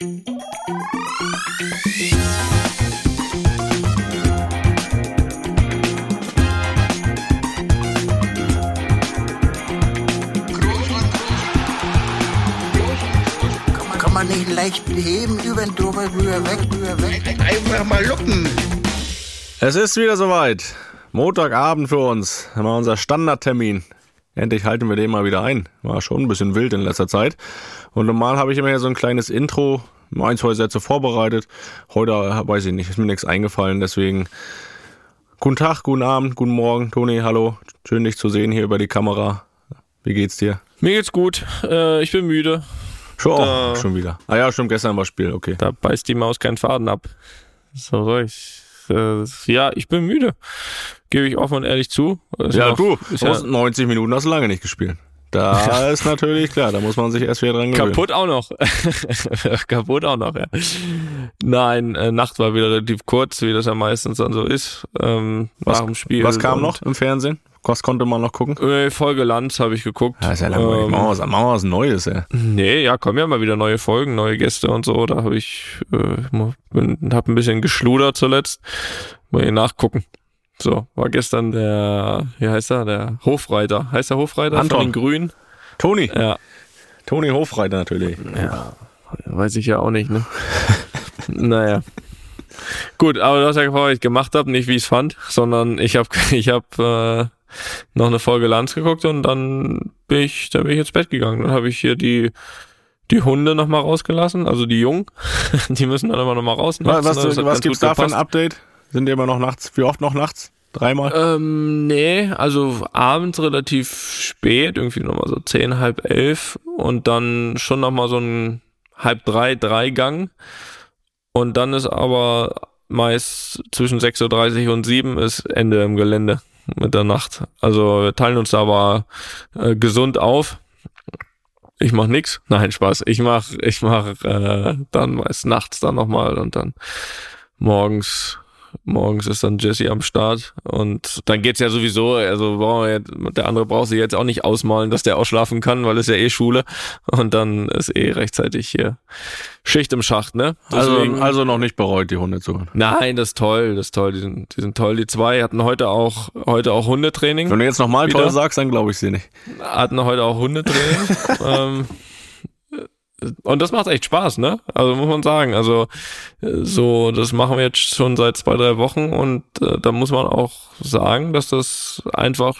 Kann man nicht leicht beheben, über den drüber, rüber, weg, rüber, weg. Einfach mal lucken. Es ist wieder soweit. Montagabend für uns. Mal unser Standardtermin. Endlich halten wir den mal wieder ein. War schon ein bisschen wild in letzter Zeit. Und normal habe ich immer hier so ein kleines Intro, ein, zwei Sätze vorbereitet. Heute weiß ich nicht, ist mir nichts eingefallen. Deswegen guten Tag, guten Abend, guten Morgen. Toni, hallo. Schön dich zu sehen hier über die Kamera. Wie geht's dir? Mir geht's gut. Äh, ich bin müde. Schon, Da- schon wieder. Ah ja, stimmt, gestern war Spiel, okay. Da beißt die Maus keinen Faden ab. So soll ich. Äh, ja, ich bin müde. Gebe ich offen und ehrlich zu. Ist Ja, noch- du, ja hast 90 Minuten hast du lange nicht gespielt. Da ist natürlich klar, da muss man sich erst wieder dran gewöhnen. kaputt auch noch. kaputt auch noch, ja. Nein, äh, Nacht war wieder relativ kurz, wie das ja meistens dann so ist. Ähm, Was- nach dem Spiel. Was kam noch im Fernsehen? Was konnte man noch gucken? Äh, Folge Lanz habe ich geguckt. Ja, ist ja langweilig. Ähm, machen, wir was, machen wir was Neues, ey. Nee, ja, kommen ja mal wieder neue Folgen, neue Gäste und so. Da habe ich äh, bin, hab ein bisschen geschludert zuletzt. Mal hier nachgucken. So, war gestern der, wie heißt er, der Hofreiter. Heißt der Hofreiter Anton. von den Grünen? Toni. Ja, Toni Hofreiter natürlich. ja, weiß ich ja auch nicht, ne? naja. Gut, aber du hast ja gefragt, was ich gemacht habe, nicht wie ich es fand, sondern ich habe ich hab, äh, noch eine Folge Lanz geguckt und dann bin ich, dann bin ich ins Bett gegangen. Dann habe ich hier die die Hunde noch mal rausgelassen, also die Jungen, die müssen dann immer noch mal raus. Was, was, ne? Was gibt's da für ein. Update? Sind die immer noch nachts? Wie oft noch nachts? Dreimal? Ähm, nee, also abends relativ spät, irgendwie nochmal so zehn, halb elf und dann schon nochmal so ein halb drei, drei Gang und dann ist aber meist zwischen 6.30 Uhr und 7 ist Ende im Gelände mit der Nacht. Also wir teilen uns da aber äh, gesund auf. Ich mach nix. Nein, Spaß. Ich mach, ich mach äh, dann meist nachts dann nochmal und dann morgens morgens ist dann Jesse am Start und dann geht's ja sowieso, also jetzt, der andere braucht sich jetzt auch nicht ausmalen, dass der ausschlafen kann, weil es ja eh Schule und dann ist eh rechtzeitig hier Schicht im Schacht, ne? Also, Deswegen- also noch nicht bereut, die Hunde zu hören. Nein, das ist toll, das ist toll, die sind, die sind toll. Die zwei hatten heute auch, heute auch Hundetraining. Wenn du jetzt nochmal toll sagst, dann glaube ich sie nicht. hatten heute auch Hundetraining. ähm, und das macht echt Spaß, ne? Also muss man sagen. Also äh, so, das machen wir jetzt schon seit zwei, drei Wochen und äh, da muss man auch sagen, dass das einfach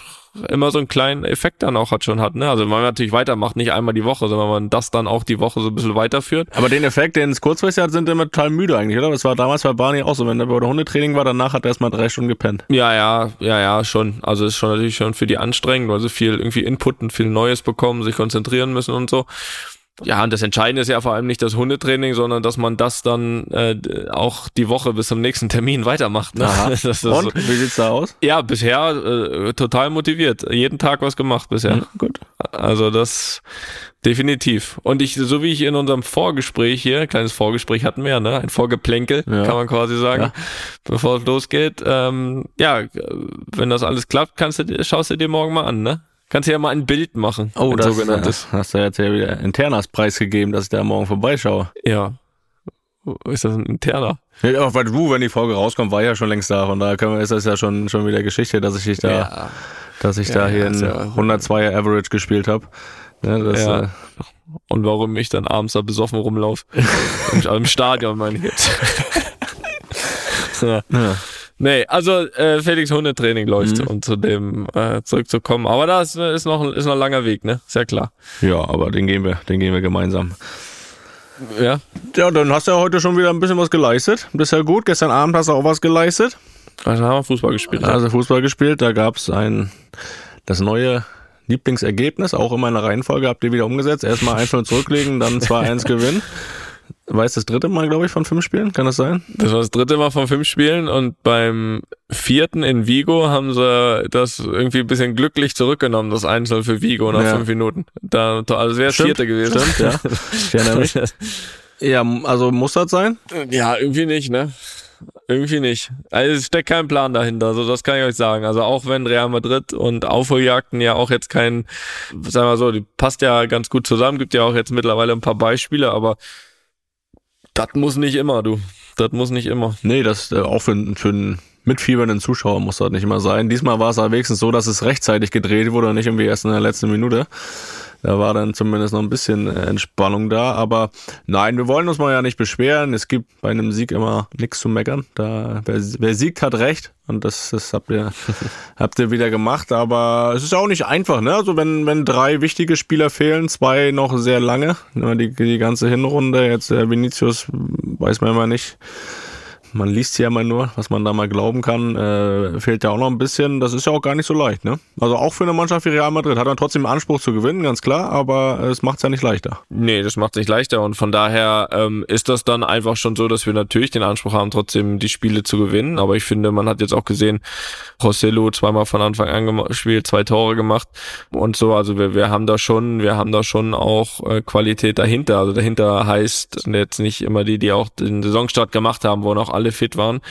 immer so einen kleinen Effekt dann auch hat schon hat, ne? Also wenn man natürlich weitermacht, nicht einmal die Woche, sondern man das dann auch die Woche so ein bisschen weiterführt. Aber den Effekt, den es kurzfristig hat, sind immer total müde eigentlich, oder? Das war damals bei Barney auch so. Wenn er bei der Hundetraining war, danach hat er erst mal drei Stunden gepennt. Ja, ja, ja, ja, schon. Also ist schon natürlich schon für die anstrengend, weil sie viel irgendwie Input und viel Neues bekommen, sich konzentrieren müssen und so. Ja, und das Entscheidende ist ja vor allem nicht das Hundetraining, sondern dass man das dann äh, auch die Woche bis zum nächsten Termin weitermacht. Ne? Und? so. Wie sieht's da aus? Ja, bisher äh, total motiviert. Jeden Tag was gemacht bisher. Ja, gut. Also das definitiv. Und ich, so wie ich in unserem Vorgespräch hier, kleines Vorgespräch hatten wir, ja, ne? Ein Vorgeplänkel, Ja. kann man quasi sagen, Ja. bevor es losgeht. Ähm, ja, wenn das alles klappt, kannst du, dir- schaust du dir morgen mal an, ne? Kannst du ja mal ein Bild machen. Oh, das sogenanntes. äh, hast du jetzt ja wieder Internas preisgegeben, dass ich da morgen vorbeischaue. Ja. Ist das ein interner? Ja, aber weil du, wenn die Folge rauskommt, war ich ja schon längst da. Von daher können wir, ist das ja schon, schon wieder Geschichte, dass ich dich da, dass ich Ja, da ja, hier ja- 102er Average gespielt habe. Ne, das, Ja. äh, Und warum ich dann abends da besoffen rumlaufe. Im, Im Stadion meine ich jetzt. ja. Nee, also äh, Felix Hundetraining läuft, Mhm. um zu dem äh, zurückzukommen. Aber das ist noch, ist noch ein langer Weg, ne? Ist ja klar. ja, aber den gehen wir, den gehen wir gemeinsam. Ja. Ja, dann hast du ja heute schon wieder ein bisschen was geleistet. Bist ja gut. Gestern Abend hast du auch was geleistet. Also haben wir Fußball gespielt. Ja. Also Fußball gespielt. Da gab's ein das neue Lieblingsergebnis, auch in meiner Reihenfolge, habt ihr wieder umgesetzt. Erstmal 1-0 zurücklegen, dann 2-1 gewinnen. War es das dritte Mal, glaube ich, von fünf Spielen? Kann das sein? Das war das dritte Mal von fünf Spielen und beim vierten in Vigo haben sie das irgendwie ein bisschen glücklich zurückgenommen, das Einzel für Vigo nach Ja. fünf Minuten. Da, also wäre das vierte gewesen. Stimmt, ja. Ja, also muss das sein? Ja, irgendwie nicht, ne? Irgendwie nicht. Also es steckt kein Plan dahinter, also das kann ich euch sagen. Also auch wenn Real Madrid und Aufholjagden ja auch jetzt kein, sagen wir so, die passt ja ganz gut zusammen, gibt ja auch jetzt mittlerweile ein paar Beispiele, aber Das muss nicht immer, du. Das muss nicht immer. Nee, das äh, auch für, für einen mitfiebernden Zuschauer muss das nicht immer sein. Diesmal war es wenigstens so, dass es rechtzeitig gedreht wurde und nicht irgendwie erst in der letzten Minute. Da war dann zumindest noch ein bisschen äh, Entspannung da. Aber nein, wir wollen uns mal ja nicht beschweren. Es gibt bei einem Sieg immer nichts zu meckern. Da, wer, wer siegt, hat recht. Und das, das habt ihr, habt ihr wieder gemacht. Aber es ist auch nicht einfach, ne? Also wenn, wenn drei wichtige Spieler fehlen, zwei noch sehr lange, die, die ganze Hinrunde, jetzt äh, Vinicius weiß man immer nicht man liest ja immer nur, was man da mal glauben kann, äh, fehlt ja auch noch ein bisschen. Das ist ja auch gar nicht so leicht, ne? Also auch für eine Mannschaft wie Real Madrid hat man trotzdem Anspruch zu gewinnen, ganz klar, aber es macht es ja nicht leichter. Nee, das macht es nicht leichter und von daher ähm, ist das dann einfach schon so, dass wir natürlich den Anspruch haben, trotzdem die Spiele zu gewinnen. Aber ich finde, man hat jetzt auch gesehen, Rossello zweimal von Anfang an gespielt, zwei Tore gemacht und so. Also wir, wir haben da schon, wir haben da schon auch äh, Qualität dahinter. Also dahinter heißt jetzt nicht immer die, die auch den Saisonstart gemacht haben, wo noch alle fit waren.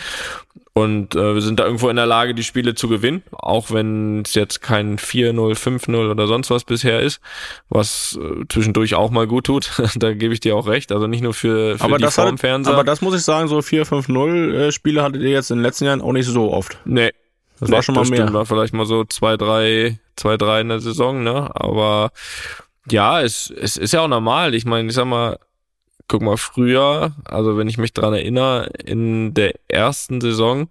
Und äh, wir sind da irgendwo in der Lage, die Spiele zu gewinnen, auch wenn es jetzt kein 4-0, 5-0 oder sonst was bisher ist, was äh, zwischendurch auch mal gut tut. da gebe ich dir auch recht. Also nicht nur für, für aber die das Formfernseher. aber das muss ich sagen, so 4-5-0 äh, Spiele hattet ihr jetzt in den letzten Jahren auch nicht so oft. Nee. Das war schon mal das mehr. Stimmt, war vielleicht mal so zwei, drei, zwei, drei in der Saison, ne? Aber ja, es, es ist ja auch normal. Ich meine, ich sag mal, guck mal, früher, also wenn ich mich dran erinnere, in der ersten Saison,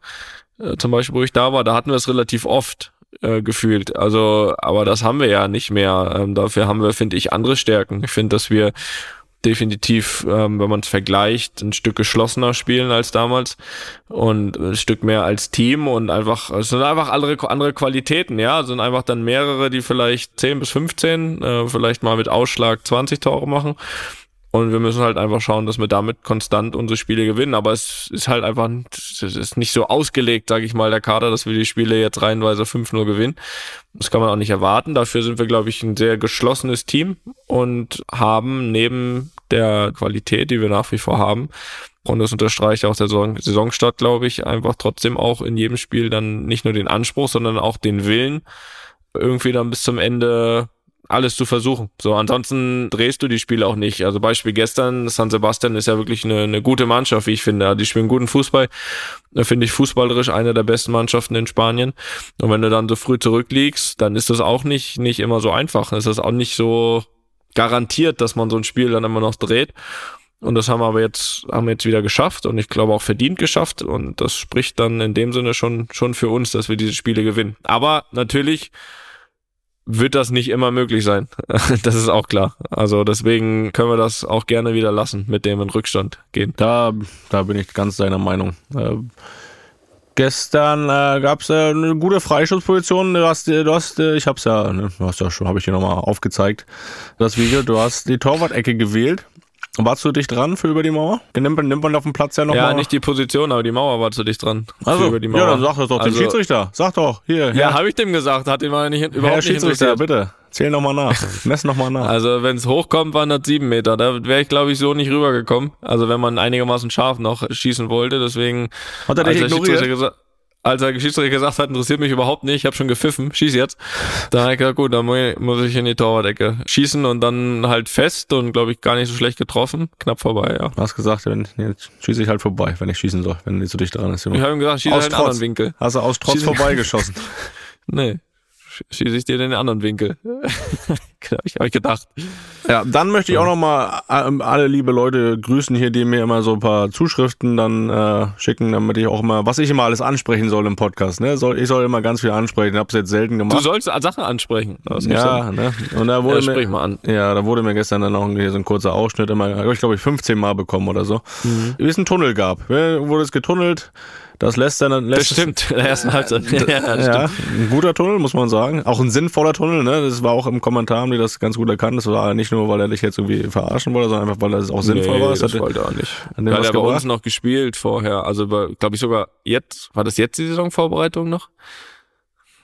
äh, zum Beispiel, wo ich da war, da hatten wir es relativ oft äh, gefühlt. Also, aber das haben wir ja nicht mehr. Ähm, dafür haben wir, finde ich, andere Stärken. Ich finde, dass wir definitiv, ähm, wenn man es vergleicht, ein Stück geschlossener spielen als damals und ein Stück mehr als Team und einfach, es sind einfach andere, andere Qualitäten, ja, es sind einfach dann mehrere, die vielleicht 10 bis 15, äh, vielleicht mal mit Ausschlag 20 Tore machen und wir müssen halt einfach schauen, dass wir damit konstant unsere Spiele gewinnen. Aber es ist halt einfach, es ist nicht so ausgelegt, sage ich mal, der Kader, dass wir die Spiele jetzt reihenweise 5-0 gewinnen. Das kann man auch nicht erwarten. Dafür sind wir, glaube ich, ein sehr geschlossenes Team und haben neben der Qualität, die wir nach wie vor haben, und das unterstreicht auch der Saisonstart, glaube ich, einfach trotzdem auch in jedem Spiel dann nicht nur den Anspruch, sondern auch den Willen, irgendwie dann bis zum Ende alles zu versuchen. So, ansonsten drehst du die Spiele auch nicht. Also Beispiel gestern, San Sebastian ist ja wirklich eine, eine gute Mannschaft, wie ich finde. Die spielen guten Fußball. Da finde ich fußballerisch eine der besten Mannschaften in Spanien. Und wenn du dann so früh zurückliegst, dann ist das auch nicht, nicht immer so einfach. Dann ist auch nicht so garantiert, dass man so ein Spiel dann immer noch dreht. Und das haben wir aber jetzt, haben wir jetzt wieder geschafft und ich glaube auch verdient geschafft. Und das spricht dann in dem Sinne schon, schon für uns, dass wir diese Spiele gewinnen. Aber natürlich, wird das nicht immer möglich sein. das ist auch klar. Also deswegen können wir das auch gerne wieder lassen, mit dem in Rückstand gehen. Da, da bin ich ganz deiner Meinung. Äh, gestern äh, gab es äh, eine gute Freischussposition. Du hast, du hast, äh, ich hab's ja, ne, hast ja schon, habe ich dir nochmal aufgezeigt, das Video. Du hast die Torwart-Ecke gewählt warst du dicht dran für über die Mauer? Nimmt man, nimmt man auf dem Platz ja noch Ja, mal? nicht die Position, aber die Mauer war zu dicht dran. Also, über die Mauer. ja, dann sag das doch Also- dem Schiedsrichter. Sag doch, hier, Ja, Herr, habe ich dem gesagt, hat ihn mal nicht, überhaupt Herr nicht Schiedsrichter, interessiert. bitte. Zähl nochmal nach. Mess nochmal nach. Also wenn es hochkommt, waren das sieben Meter. Da wäre ich, glaube ich, so nicht rübergekommen. Also wenn man einigermaßen scharf noch schießen wollte. Deswegen, Hat er dich Schiedsrichter ignoriert? Als der Schiedsrichter gesagt hat, interessiert mich überhaupt nicht, ich habe schon gepfiffen, schieß jetzt. Da habe ich gesagt, gut, dann mu- muss ich in die Torwart-Ecke schießen und dann halt fest und glaube ich gar nicht so schlecht getroffen. Knapp vorbei, ja. Du hast gesagt, wenn, jetzt schieße ich halt vorbei, wenn ich schießen soll, wenn nicht so dicht dran ist. Junge. Ich habe ihm gesagt, schieß Aus halt in den anderen Trotz. Winkel. Hast du aus Trotz Schieße- vorbeigeschossen. Nee. Sch- Schieße ich dir in den anderen Winkel. hab ich, hab ich gedacht. Ja, dann möchte ich auch nochmal alle liebe Leute grüßen hier, die mir immer so ein paar Zuschriften dann äh, schicken, damit ich auch immer, was ich immer alles ansprechen soll im Podcast. Ne? Soll, ich soll immer ganz viel ansprechen, hab's jetzt selten Du gemacht. sollst Sachen ansprechen. Ja, ne? Und da Ja, wurde sprich mir, mal an. ja, da wurde mir gestern dann auch hier so ein kurzer Ausschnitt immer, ich glaube ich 15 Mal bekommen oder so. Mhm. Wie es einen Tunnel gab. Wurde es getunnelt. Das lässt dann Das lässt es- stimmt, in der ersten Halbzeit. ja, das Ja, stimmt. ein guter Tunnel, muss man sagen. Auch ein sinnvoller Tunnel, ne? Das war auch im Kommentar, haben die das ganz gut erkannt. Das war nicht nur, weil er dich jetzt irgendwie verarschen wollte, sondern einfach, weil es auch sinnvoll nee, war. Es das hatte- wollte er auch nicht. Hat Weil er bei gebracht? uns noch gespielt vorher. Also glaube ich sogar jetzt. War das jetzt die Saisonvorbereitung noch?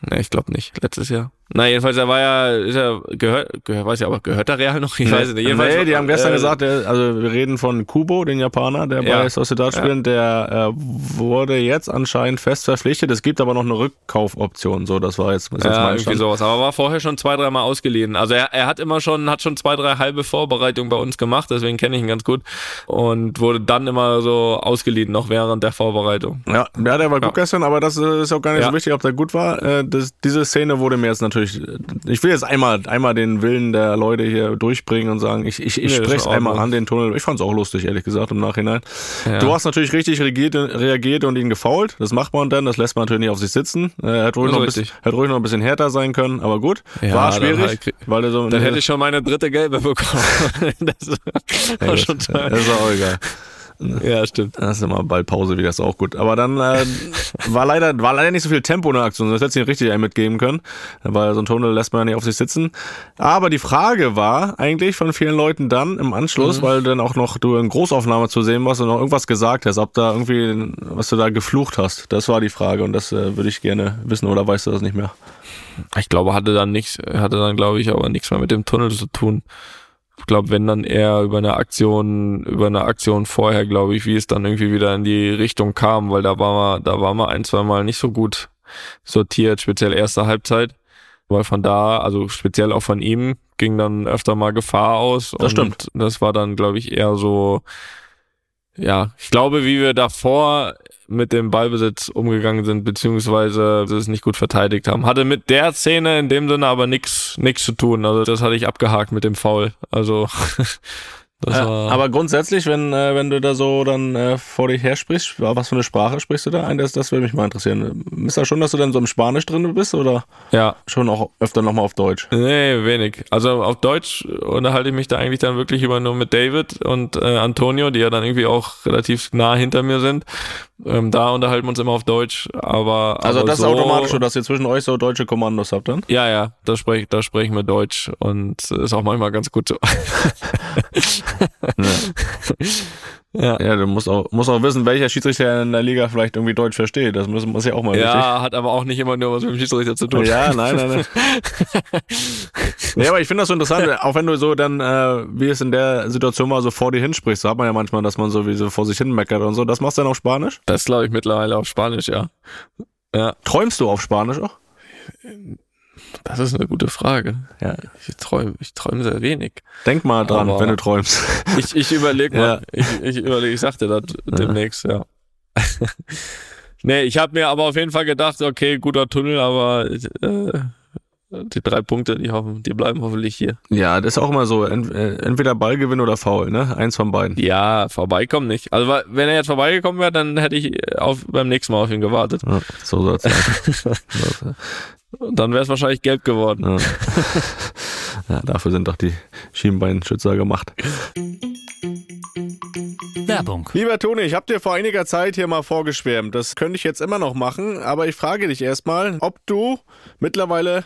Nee, ich glaube nicht. Letztes Jahr. Na, jedenfalls, er war ja, ist er, gehört, gehört, weiß ich aber, gehört der Real noch? Ich weiß nicht. Jedenfalls, nee, die haben gestern äh, gesagt, der, also wir reden von Kubo, den Japaner, der Ja. bei Sociedad spielt, der äh, wurde jetzt anscheinend fest verpflichtet. Es gibt aber noch eine Rückkaufoption, so, das war jetzt, ist jetzt Ja, mein irgendwie Stand. sowas. Aber war vorher schon zwei, dreimal ausgeliehen. Also er, er hat immer schon, hat schon zwei, drei halbe Vorbereitungen bei uns gemacht, deswegen kenne ich ihn ganz gut. Und wurde dann immer so ausgeliehen, noch während der Vorbereitung. Ja, ja, der war gut Ja. gestern, aber das äh, ist auch gar nicht Ja. so wichtig, ob der gut war. Äh, das, diese Szene wurde mir jetzt natürlich, ich will jetzt einmal, einmal den Willen der Leute hier durchbringen und sagen, ich, ich, ich Nee, spreche einmal an, den Tunnel. Ich fand es auch lustig, ehrlich gesagt, im Nachhinein. Ja. Du hast natürlich richtig reagiert, reagiert und ihn gefault. Das macht man dann, das lässt man natürlich nicht auf sich sitzen. Äh, Er hätte ruhig, Das noch ein bisschen, hätte ruhig noch ein bisschen härter sein können, aber gut. Ja, war dann schwierig, halt- weil so. Dann hätte ich schon meine dritte Gelbe bekommen. das war schon toll. das ist auch egal. Ja, stimmt. Das ist immer bald Pause wieder, ist auch gut. Aber dann äh, war leider war leider nicht so viel Tempo in der Aktion, sonst hätte ich richtig einen mitgeben können. Weil so ein Tunnel lässt man ja nicht auf sich sitzen. Aber die Frage war eigentlich von vielen Leuten dann im Anschluss, weil dann auch noch du in Großaufnahme zu sehen warst und noch irgendwas gesagt hast, ob da irgendwie, was du da geflucht hast. Das war die Frage und das äh, würde ich gerne wissen oder weißt du das nicht mehr? Ich glaube, hatte dann nichts, hatte dann, glaube ich, aber nichts mehr mit dem Tunnel zu tun. Ich glaube, wenn dann eher über eine Aktion, über eine Aktion vorher, glaube ich, wie es dann irgendwie wieder in die Richtung kam, weil da war man, da war man ein, zwei Mal nicht so gut sortiert, speziell erste Halbzeit. Weil von da, also speziell auch von ihm, ging dann öfter mal Gefahr aus. Das stimmt. Das war dann, glaube ich, eher so, ja, ich glaube, wie wir davor mit dem Ballbesitz umgegangen sind, beziehungsweise es nicht gut verteidigt haben. Hatte mit der Szene in dem Sinne aber nichts nix zu tun. Also das hatte ich abgehakt mit dem Foul. Also das Äh, war, aber grundsätzlich, wenn, äh, wenn du da so dann äh, vor dich her sprichst, was für eine Sprache sprichst du da ein? Das, das würde mich mal interessieren. Ist das schon, dass du dann so im Spanisch drin bist oder ja, schon auch öfter nochmal auf Deutsch? nee, wenig. Also auf Deutsch unterhalte ich mich da eigentlich dann wirklich immer nur mit David und äh, Antonio, die ja dann irgendwie auch relativ nah hinter mir sind. Ähm, da unterhalten wir uns immer auf Deutsch, aber Also aber das so, ist automatisch so, dass ihr zwischen euch so deutsche Kommandos habt dann? Ja, ja, da spreche da sprechen wir Deutsch und ist auch manchmal ganz gut so. ja. Ja, du musst auch, musst auch wissen, welcher Schiedsrichter in der Liga vielleicht irgendwie Deutsch versteht. Das muss, muss ja auch mal Ja, hat aber auch nicht immer nur was mit dem Schiedsrichter zu tun. wichtig. Ja, nein, nein, nein. nee, aber ich finde das so interessant, auch wenn du so dann, äh, wie es in der Situation war, so vor dir hinsprichst, so hat man ja manchmal, dass man so wie so vor sich hin meckert und so. Das machst du dann auf Spanisch? Das glaube ich mittlerweile auf Spanisch, ja. Ja, Träumst du auf Spanisch auch? Das ist eine gute Frage. Ja. Ich träume ich träume sehr wenig. Denk mal dran, Aber- wenn du träumst. Ich, ich überlege mal. Ja. Ich, ich überlege, ich sagte das demnächst, ja. nee, ich habe mir aber auf jeden Fall gedacht, okay, guter Tunnel, aber äh, die drei Punkte, die, hoffen, die bleiben hoffentlich hier. Ja, das ist auch immer so. Ent, äh, entweder Ballgewinn oder Foul, ne? Eins von beiden. Ja, vorbeikommen nicht. Also wenn er jetzt vorbeigekommen wäre, dann hätte ich auf, beim nächsten Mal auf ihn gewartet. Ja, so soll's sein. Und dann wäre es wahrscheinlich gelb geworden. ja. ja, dafür sind doch die Schienbeinschützer gemacht. Werbung. Lieber Toni, ich habe dir vor einiger Zeit hier mal vorgeschwärmt. Das könnte ich jetzt immer noch machen, aber ich frage dich erstmal, ob du mittlerweile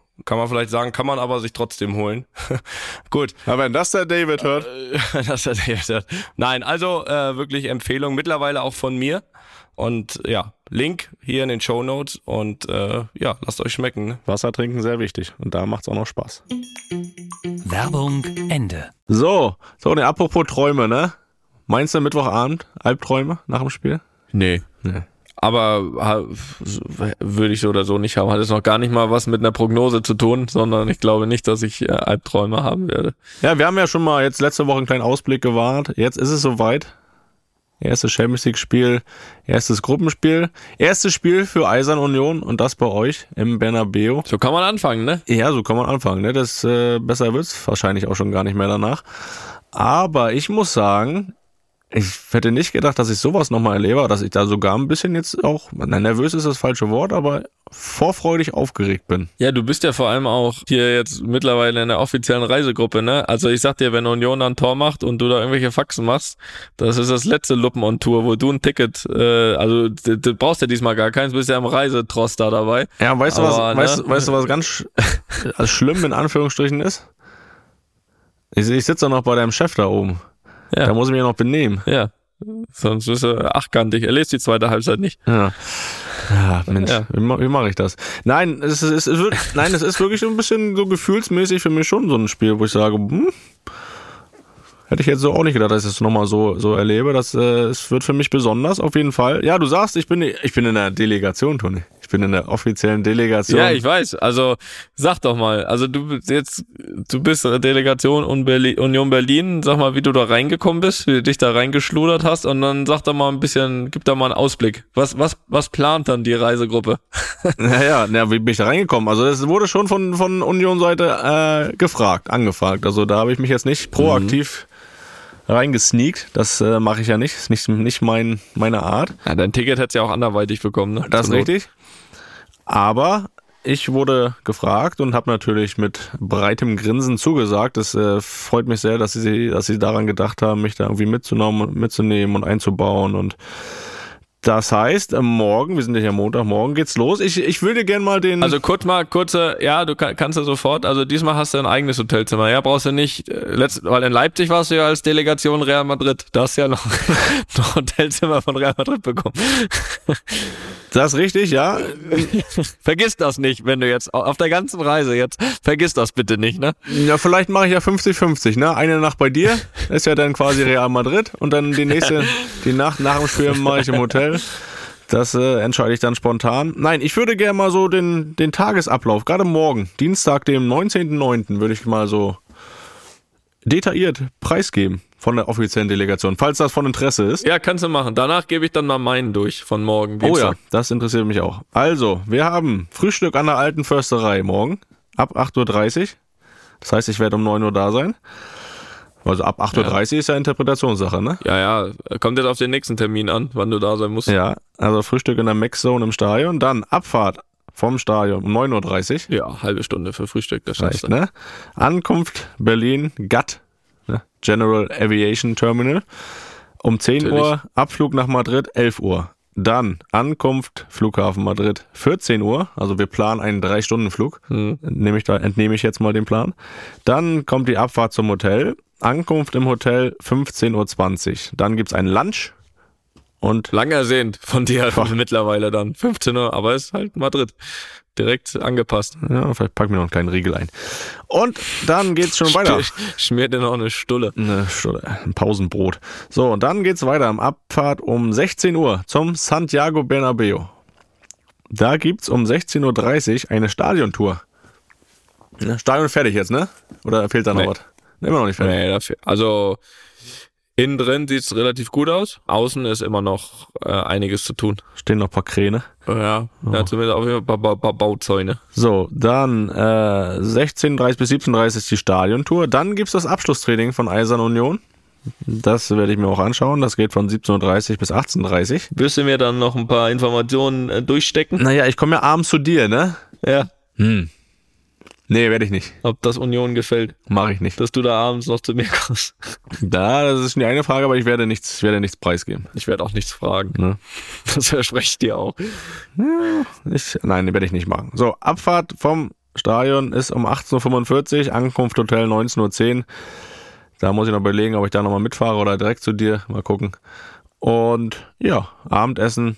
kann man vielleicht sagen, kann man aber sich trotzdem holen. Gut, Aber wenn das der David hört, das hat er gesagt. Nein, also äh, wirklich Empfehlung, mittlerweile auch von mir. Und ja, Link hier in den Show Notes und äh, ja, lasst euch schmecken. Ne? Wasser trinken sehr wichtig und da macht's auch noch Spaß. Werbung Ende. So, so, ne, apropos Träume, ne? Meinst du Mittwochabend Albträume nach dem Spiel? Nee. Nee. Aber würde ich so oder so nicht haben. Hat es noch gar nicht mal was mit einer Prognose zu tun, sondern ich glaube nicht, dass ich äh, Albträume haben werde. Ja, wir haben ja schon mal jetzt letzte Woche einen kleinen Ausblick gewahrt. Jetzt ist es soweit. Erstes Champions League Spiel, erstes Gruppenspiel, erstes Spiel für Eisern Union und das bei euch im Bernabeu. So kann man anfangen, ne? Ja, so kann man anfangen. Ne? Das äh, besser wird's wahrscheinlich auch schon gar nicht mehr danach. Aber ich muss sagen, ich hätte nicht gedacht, dass ich sowas nochmal erlebe, dass ich da sogar ein bisschen jetzt auch, na, nervös ist das falsche Wort, aber vorfreudig aufgeregt bin. Ja, du bist ja vor allem auch hier jetzt mittlerweile in der offiziellen Reisegruppe, ne? Also ich sag dir, wenn Union dann ein Tor macht und du da irgendwelche Faxen machst, das ist das letzte Luppen on Tour, wo du ein Ticket, äh, also du, du brauchst ja diesmal gar keins, bist ja im Reisetrost da dabei. Ja, weißt du, Aber, was, weißt, ne? du- weißt du, was ganz sch schlimm in Anführungsstrichen ist? Ich, ich sitze doch noch bei deinem Chef da oben. Ja. Da muss ich mich ja noch benehmen. Ja. Sonst bist du achtkantig. Er lest die zweite Halbzeit nicht. Ja. Ja, Mensch, Ja. wie, wie mache ich das? Nein, es ist, es ist, wirklich- nein, es ist wirklich so ein bisschen so gefühlsmäßig für mich schon so ein Spiel, wo ich sage, hm, hätte ich jetzt so auch nicht gedacht, dass ich es nochmal so, so erlebe. Das, äh, es wird für mich besonders, auf jeden Fall. Ja, du sagst, ich bin, ich bin in der Delegation, Toni. Ich bin in der offiziellen Delegation. Ja, ich weiß. Also sag doch mal. Also du bist jetzt, du bist Delegation Union Berlin. Sag mal, wie du da reingekommen bist, wie du dich da reingeschludert hast und dann sag doch mal ein bisschen, gib da mal einen Ausblick. Was, was, was plant dann die Reisegruppe? Naja, na, wie bin ich da reingekommen? Also das wurde schon von, von Union-Seite äh, gefragt, angefragt. Also da habe ich mich jetzt nicht proaktiv reingesneakt. Das äh, mache ich ja nicht. Ist nicht, nicht mein, meine Art. Ja, dein Ticket hättest ja auch anderweitig bekommen, ne? Das ist richtig. Aber ich wurde gefragt und habe natürlich mit breitem Grinsen zugesagt. Es äh, freut mich sehr, dass sie, dass sie daran gedacht haben, mich da irgendwie mitzunehmen, mitzunehmen und einzubauen. Und Das heißt, morgen, wir sind ja Montag, morgen geht's los. Ich, ich würde gerne mal den. Also kurz mal, kurze, ja, du kann, kannst ja sofort, also diesmal hast du ein eigenes Hotelzimmer, ja, brauchst du nicht, äh, letzt, weil in Leipzig warst du ja als Delegation Real Madrid, da hast du ja noch ein Hotelzimmer von Real Madrid bekommen. das ist richtig, ja. vergiss das nicht, wenn du jetzt auf der ganzen Reise jetzt, vergiss das bitte nicht, ne? Ja, vielleicht mache ich ja 50-50, ne? Eine Nacht bei dir, ist ja dann quasi Real Madrid und dann die nächste, die Nacht nach dem Spiel mache ich im Hotel. Das äh, entscheide ich dann spontan. Nein, ich würde gerne mal so den, den Tagesablauf, gerade morgen, Dienstag, dem 19.09., würde ich mal so detailliert preisgeben von der offiziellen Delegation, falls das von Interesse ist. Ja, kannst du machen. Danach gebe ich dann mal meinen durch von morgen. Oh Dienstag. ja, das interessiert mich auch. Also, wir haben Frühstück an der alten Försterei morgen ab 8.30 Uhr. Das heißt, ich werde um 9 Uhr da sein. Also ab 8.30 Uhr ist ja Interpretationssache, ne? Ja, ja, kommt jetzt auf den nächsten Termin an, wann du da sein musst. Ja, also Frühstück in der Max-Zone im Stadion, dann Abfahrt vom Stadion um 9.30 Uhr. Ja, halbe Stunde für Frühstück, das Reicht, ne? Ankunft Berlin, GATT, ne? General Aviation Terminal. Um 10 Natürlich. Uhr, Abflug nach Madrid, 11 Uhr. Dann Ankunft, Flughafen Madrid, 14 Uhr. Also wir planen einen 3-Stunden-Flug. Hm. Nehme ich da, entnehme ich jetzt mal den Plan. Dann kommt die Abfahrt zum Hotel. Ankunft im Hotel 15.20 Uhr. Dann gibt's ein Lunch und Lang ersehnt von dir mittlerweile dann. 15 Uhr, aber ist halt Madrid. Direkt angepasst. ja, vielleicht packen wir noch einen kleinen Riegel ein. Und dann geht's schon weiter. Sch- Schmiert dir noch eine Stulle. Eine Stunde, ein Pausenbrot. So, und dann geht's weiter am Abfahrt um 16 Uhr zum Santiago Bernabeo. Da gibt's um 16.30 Uhr eine Stadiontour. Stadion fertig jetzt, ne? Oder fehlt da noch Nee. was? Immer noch nicht fertig. Nee, dafür. Also innen drin sieht's relativ gut aus. Außen ist immer noch äh, einiges zu tun. Stehen noch ein paar Kräne. Ja, ja zumindest auf jeden Fall ein paar, paar Bauzäune. So, dann äh, 16.30 bis 17.30 ist die Stadiontour. Dann gibt's das Abschlusstraining von Eisern Union. Das werde ich mir auch anschauen. Das geht von 17.30 bis 18.30 Wirst du mir dann noch ein paar Informationen äh, durchstecken? Naja, ich komme ja abends zu dir, ne? Ja. Hm. Nee, werde ich nicht. Ob das Union gefällt, Mache ich nicht. dass du da abends noch zu mir kommst. Da, das ist die eine Frage, aber ich werde nichts, ich werde nichts preisgeben. Ich werde auch nichts fragen. Ne? Das verspreche ich dir auch. Ich, nein, werde ich nicht machen. So, Abfahrt vom Stadion ist um 18.45 Uhr, Ankunft Hotel 19.10 Uhr. Da muss ich noch überlegen, ob ich da nochmal mitfahre oder direkt zu dir. Mal gucken. Und ja, Abendessen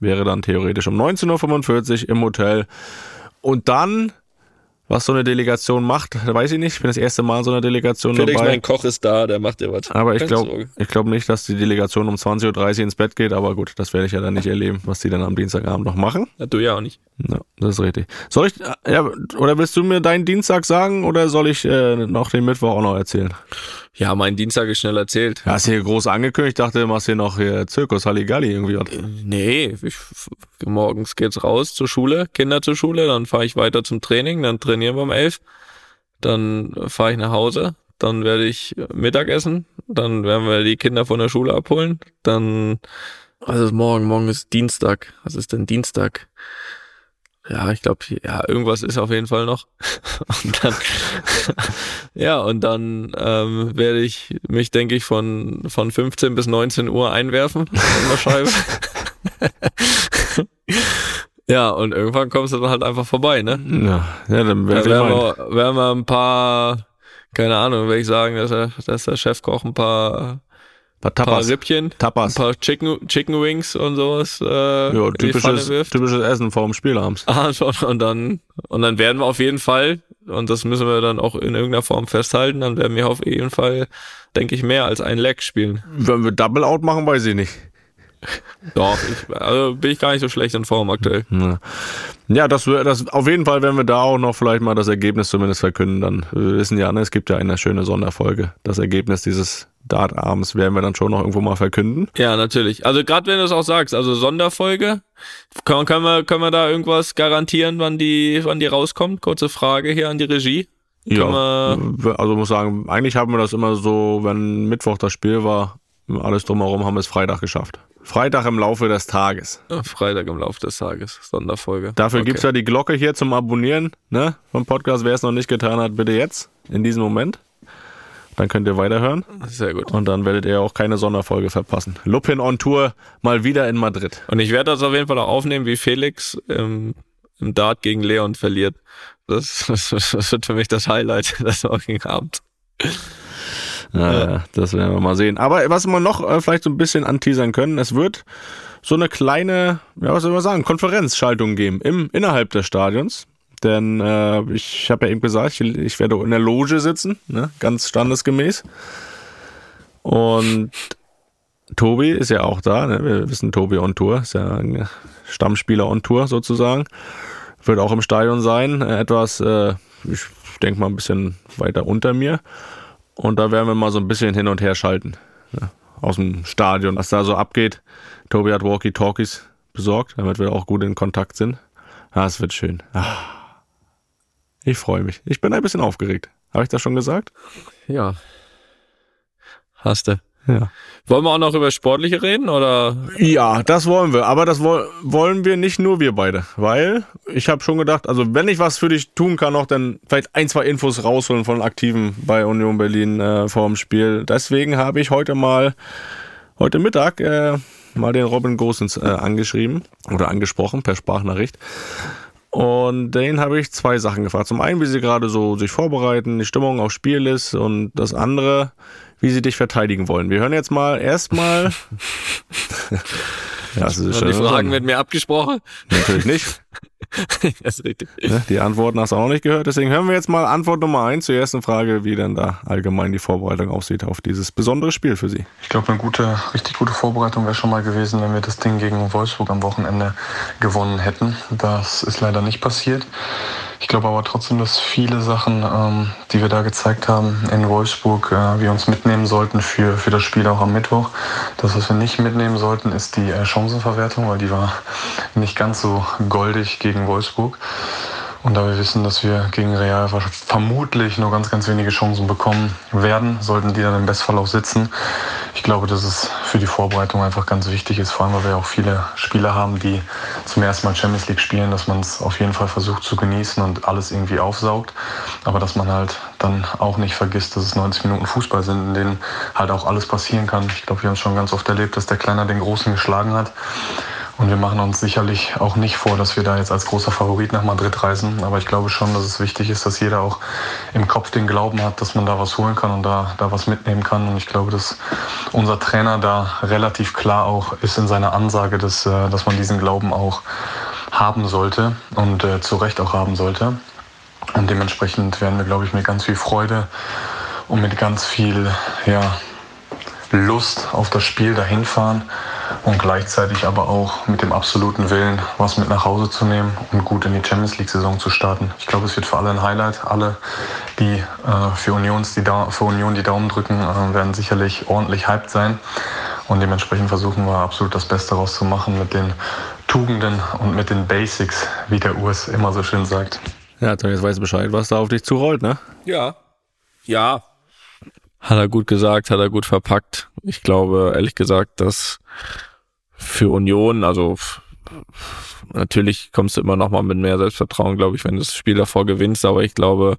wäre dann theoretisch um 19.45 Uhr im Hotel. Und dann, was so eine Delegation macht, weiß ich nicht. Ich bin das erste Mal in so einer Delegation Felix, dabei. mein Koch ist da, der macht dir was. Aber ich glaube glaub nicht, dass die Delegation um 20.30 Uhr ins Bett geht. Aber gut, das werde ich ja dann nicht erleben, was die dann am Dienstagabend noch machen. Ja, du ja auch nicht. Ja, das ist richtig. Soll ich, ja, oder willst du mir deinen Dienstag sagen oder soll ich äh, noch den Mittwoch auch noch erzählen? Ja, mein Dienstag ist schnell erzählt. Ja, hast hier groß angekündigt. Ich dachte, du machst hier noch hier Zirkus Halligalli irgendwie. was. Nee, ich, morgens geht's raus zur Schule, Kinder zur Schule, dann fahre ich weiter zum Training, dann trainieren wir um elf, dann fahre ich nach Hause, dann werde ich Mittag essen, dann werden wir die Kinder von der Schule abholen, dann, ist morgen? Morgen ist Dienstag. Was ist denn Dienstag? Ja, ich glaube, ja, irgendwas ist auf jeden Fall noch. Und dann, ja, und dann ähm, werde ich mich, denke ich, von, von 15 bis 19 Uhr einwerfen in der Scheibe. ja, und irgendwann kommst du dann halt einfach vorbei, ne? Ja, ja dann Da werde werden ich wir, werden wir ein paar, keine Ahnung, will ich sagen, dass, er, dass der Chefkoch ein paar, paar paar Tapas. Rippchen, ein Tapas. paar Chicken, Chicken Wings und sowas äh, Ja, typisches, typisches Essen vor dem Spiel abends. Ah. Und dann, und dann werden wir auf jeden Fall, und das müssen wir dann auch in irgendeiner Form festhalten, dann werden wir auf jeden Fall, denke ich, mehr als ein Leg spielen. Wenn wir Double Out machen, weiß ich nicht. Doch, ich, also bin ich gar nicht so schlecht in Form aktuell. Ja, das, das auf jeden Fall werden wir da auch noch vielleicht mal das Ergebnis zumindest verkünden. Dann wir wissen ja, ne, es gibt ja eine schöne Sonderfolge. Das Ergebnis dieses Dartabends werden wir dann schon noch irgendwo mal verkünden. Ja, natürlich. Also gerade wenn du es auch sagst, also Sonderfolge, können, können, wir, können wir da irgendwas garantieren, wann die, wann die rauskommt? Kurze Frage hier an die Regie. Ja, also muss sagen, eigentlich haben wir das immer so, wenn Mittwoch das Spiel war, alles drumherum haben wir es Freitag geschafft. Freitag im Laufe des Tages. Ah, Freitag im Laufe des Tages, Sonderfolge. Dafür Okay. gibt's ja die Glocke hier zum Abonnieren ne, vom Podcast. Wer es noch nicht getan hat, bitte jetzt, in diesem Moment. Dann könnt ihr weiterhören. Sehr gut. Und dann werdet ihr auch keine Sonderfolge verpassen. Lupin on Tour mal wieder in Madrid. Und ich werde das auf jeden Fall auch aufnehmen, wie Felix im, im Dart gegen Leon verliert. Das, das, das wird für mich das Highlight des heutigen Abends. Ja, das werden wir mal sehen. Aber was wir noch äh, vielleicht so ein bisschen anteasern können, es wird so eine kleine, ja, was soll man sagen, Konferenzschaltung geben im, innerhalb des Stadions. Denn äh, ich habe ja eben gesagt, ich, ich werde in der Loge sitzen, ne? ganz standesgemäß. Und Tobi ist ja auch da, ne? wir wissen, Tobi on Tour, ist ja ein Stammspieler on Tour sozusagen. Wird auch im Stadion sein, äh, etwas, äh, ich denke mal ein bisschen weiter unter mir. Und da werden wir mal so ein bisschen hin und her schalten. Ne? Aus dem Stadion, was da so abgeht. Tobi hat Walkie-Talkies besorgt, damit wir auch gut in Kontakt sind. Ah, es wird schön. Ah. Ich freue mich. Ich bin ein bisschen aufgeregt. Habe ich das schon gesagt? Ja. Hast du. Ja. Wollen wir auch noch über Sportliche reden oder? Ja, das wollen wir. Aber das wo wollen wir nicht nur wir beide. Weil ich habe schon gedacht, also wenn ich was für dich tun kann noch, dann vielleicht ein, zwei Infos rausholen von Aktiven bei Union Berlin äh, vor dem Spiel. Deswegen habe ich heute mal, heute Mittag, äh, mal den Robin Gosens äh, angeschrieben oder angesprochen per Sprachnachricht. Und den habe ich zwei Sachen gefragt. Zum einen, wie sie gerade so sich vorbereiten, die Stimmung aufs Spiel ist und das andere, wie sie dich verteidigen wollen. Wir hören jetzt mal erstmal. ja, das ist schon die Fragen mit mir abgesprochen? Natürlich nicht. das ist richtig. Ne, die Antworten hast du auch noch nicht gehört. Deswegen hören wir jetzt mal Antwort Nummer eins zur ersten Frage, wie denn da allgemein die Vorbereitung aussieht auf dieses besondere Spiel für Sie. Ich glaube, eine gute, richtig gute Vorbereitung wäre schon mal gewesen, wenn wir das Ding gegen Wolfsburg am Wochenende gewonnen hätten. Das ist leider nicht passiert. Ich glaube aber trotzdem, dass viele Sachen, ähm, die wir da gezeigt haben in Wolfsburg, äh, wir uns mitnehmen sollten für, für das Spiel auch am Mittwoch. Das, was wir nicht mitnehmen sollten, ist die äh, Chancenverwertung, weil die war nicht ganz so goldig gegen Wolfsburg. Und da wir wissen, dass wir gegen Real vermutlich nur ganz, ganz wenige Chancen bekommen werden, sollten die dann im Bestfall auch sitzen. Ich glaube, dass es für die Vorbereitung einfach ganz wichtig ist, vor allem weil wir auch viele Spieler haben, die zum ersten Mal Champions League spielen, dass man es auf jeden Fall versucht zu genießen und alles irgendwie aufsaugt. Aber dass man halt dann auch nicht vergisst, dass es 90 Minuten Fußball sind, in denen halt auch alles passieren kann. Ich glaube, wir haben es schon ganz oft erlebt, dass der Kleiner den Großen geschlagen hat. Und wir machen uns sicherlich auch nicht vor, dass wir da jetzt als großer Favorit nach Madrid reisen. Aber ich glaube schon, dass es wichtig ist, dass jeder auch im Kopf den Glauben hat, dass man da was holen kann und da, da was mitnehmen kann. Und ich glaube, dass unser Trainer da relativ klar auch ist in seiner Ansage, dass, äh, dass man diesen Glauben auch haben sollte und äh, zu Recht auch haben sollte. Und dementsprechend werden wir, glaube ich, mit ganz viel Freude und mit ganz viel ja, Lust auf das Spiel dahin fahren und gleichzeitig aber auch mit dem absoluten Willen, was mit nach Hause zu nehmen und gut in die Champions League-Saison zu starten. Ich glaube, es wird für alle ein Highlight. Alle, die äh, für, Unions die für Union die Daumen drücken, äh, werden sicherlich ordentlich hyped sein. Und dementsprechend versuchen wir absolut das Beste rauszumachen mit den Tugenden und mit den Basics, wie der Urs immer so schön sagt. Ja, jetzt weißt du Bescheid, was da auf dich zurollt, ne? Ja. Ja. Hat er gut gesagt, hat er gut verpackt. Ich glaube, ehrlich gesagt, dass für Union, also natürlich kommst du immer noch mal mit mehr Selbstvertrauen, glaube ich, wenn du das Spiel davor gewinnst, aber ich glaube,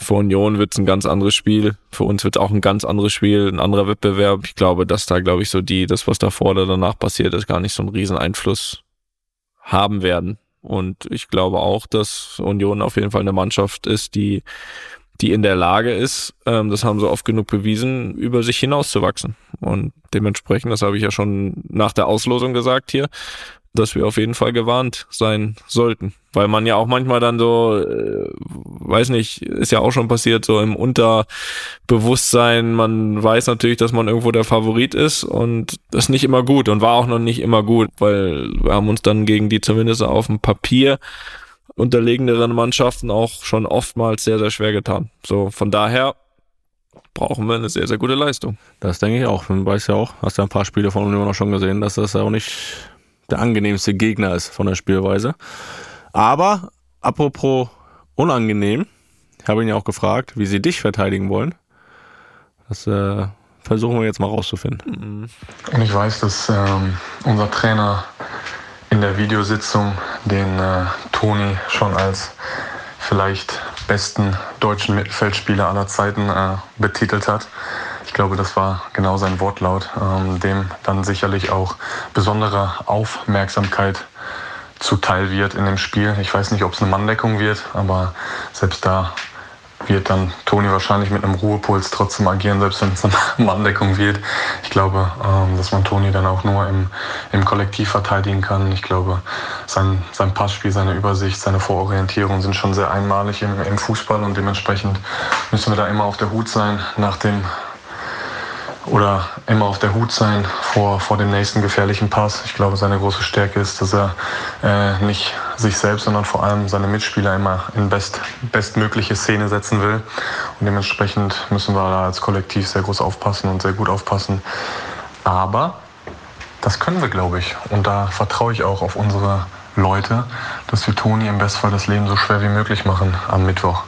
für Union wird es ein ganz anderes Spiel. Für uns wird es auch ein ganz anderes Spiel, ein anderer Wettbewerb. Ich glaube, dass da, glaube ich, so die, das, was davor oder danach passiert ist, gar nicht so einen riesen Einfluss haben werden. Und ich glaube auch, dass Union auf jeden Fall eine Mannschaft ist, die die in der Lage ist, ähm, das haben sie oft genug bewiesen, über sich hinauszuwachsen. Und dementsprechend, das habe ich ja schon nach der Auslosung gesagt hier, dass wir auf jeden Fall gewarnt sein sollten. Weil man ja auch manchmal dann so, äh, weiß nicht, ist ja auch schon passiert, so im Unterbewusstsein, man weiß natürlich, dass man irgendwo der Favorit ist und das ist nicht immer gut und war auch noch nicht immer gut, weil wir haben uns dann gegen die zumindest auf dem Papier unterlegeneren Mannschaften auch schon oftmals sehr, sehr schwer getan. So, von daher brauchen wir eine sehr, sehr gute Leistung. Das denke ich auch. Man weiß ja auch, hast ja ein paar Spiele von Union auch schon gesehen, dass das ja auch nicht der angenehmste Gegner ist von der Spielweise. Aber apropos unangenehm, ich habe ihn ja auch gefragt, wie sie dich verteidigen wollen. Das äh, versuchen wir jetzt mal rauszufinden. Und ich weiß, dass ähm, unser Trainer in der Videositzung den äh, Toni schon als vielleicht besten deutschen Mittelfeldspieler aller Zeiten äh, betitelt hat. Ich glaube, das war genau sein Wortlaut, ähm, dem dann sicherlich auch besondere Aufmerksamkeit zuteil wird in dem Spiel. Ich weiß nicht, ob es eine Manndeckung wird, aber selbst da wird dann Toni wahrscheinlich mit einem Ruhepuls trotzdem agieren, selbst wenn es eine Manndeckung wird. Ich glaube, ähm, dass man Toni dann auch nur im, im Kollektiv verteidigen kann. Ich glaube, sein, sein Passspiel, seine Übersicht, seine Vororientierung sind schon sehr einmalig im, im Fußball und dementsprechend müssen wir da immer auf der Hut sein nach dem oder immer auf der Hut sein vor, vor dem nächsten gefährlichen Pass. Ich glaube, seine große Stärke ist, dass er äh, nicht sich selbst, sondern vor allem seine Mitspieler immer in best, bestmögliche Szene setzen will. Und dementsprechend müssen wir da als Kollektiv sehr groß aufpassen und sehr gut aufpassen. Aber das können wir, glaube ich. Und da vertraue ich auch auf unsere Leute, dass wir Toni im Bestfall das Leben so schwer wie möglich machen am Mittwoch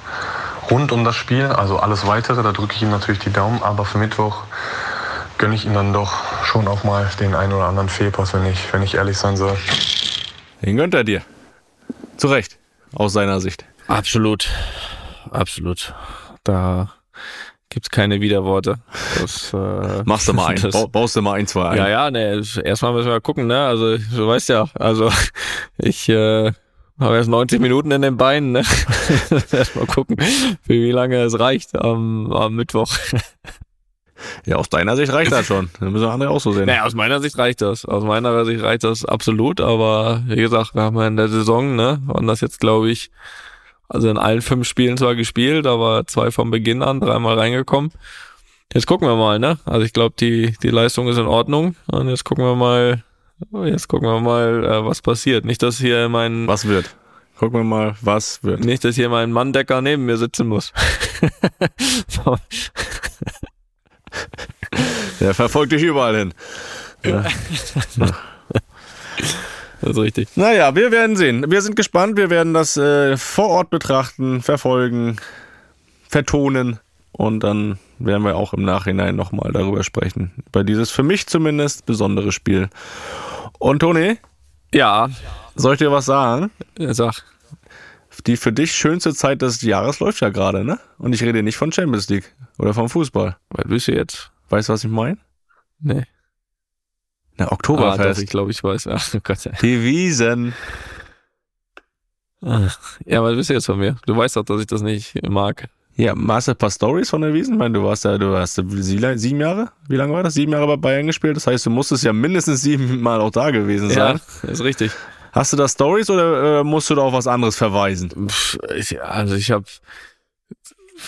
rund um das Spiel. Also alles weitere, da drücke ich ihm natürlich die Daumen. Aber für Mittwoch gönne ich ihm dann doch schon auch mal den einen oder anderen Fehlpass, wenn ich, wenn ich ehrlich sein soll. Den gönnt er dir. Zu Recht, aus seiner Sicht. Absolut. Absolut. Da gibt's keine Widerworte. Das, äh, Machst du mal ein, das, baust du mal ein, zwei ein. Ja, ja, ne, erstmal müssen wir gucken, ne? Also, du weißt ja, also ich äh, habe erst 90 Minuten in den Beinen, ne? erstmal gucken, für wie lange es reicht am, am Mittwoch. Ja, aus deiner Sicht reicht das schon. Dann müssen andere auch so sehen. Naja, aus meiner Sicht reicht das. Aus meiner Sicht reicht das absolut, aber wie gesagt, wir haben ja in der Saison, ne, waren das jetzt, glaube ich, also in allen fünf Spielen zwar gespielt, aber zwei von Beginn an, dreimal reingekommen. Jetzt gucken wir mal, ne? Also ich glaube, die, die Leistung ist in Ordnung. Und jetzt gucken wir mal, jetzt gucken wir mal, äh, was passiert. Nicht, dass hier mein. Was wird? Gucken wir mal, was wird. Nicht, dass hier mein Manndecker neben mir sitzen muss. Der verfolgt dich überall hin. Ja. Das ist richtig. Naja, wir werden sehen. Wir sind gespannt. Wir werden das äh, vor Ort betrachten, verfolgen, vertonen und dann werden wir auch im Nachhinein nochmal darüber sprechen. Über dieses für mich zumindest besondere Spiel. Und Toni? Ja. Soll ich dir was sagen? Sag. Die für dich schönste Zeit des Jahres läuft ja gerade, ne? Und ich rede nicht von Champions League oder vom Fußball. Was willst du jetzt? Weißt du, was ich meine? Nee. Na, Oktoberfest. Ah, doch, ich glaube, ich weiß. Ach, oh Gott. Die Wiesen. Ach, ja, was willst du jetzt von mir? Du weißt doch, dass ich das nicht mag. Ja, machst du ein paar Stories von der Wiesen? Ich meine, du warst ja, du hast sieben Jahre? Wie lange war das? Sieben Jahre bei Bayern gespielt? Das heißt, du musstest ja mindestens sieben Mal auch da gewesen sein. Ja, ist richtig. Hast du da Stories oder äh, musst du da auf was anderes verweisen? Pff, ich, also ich habe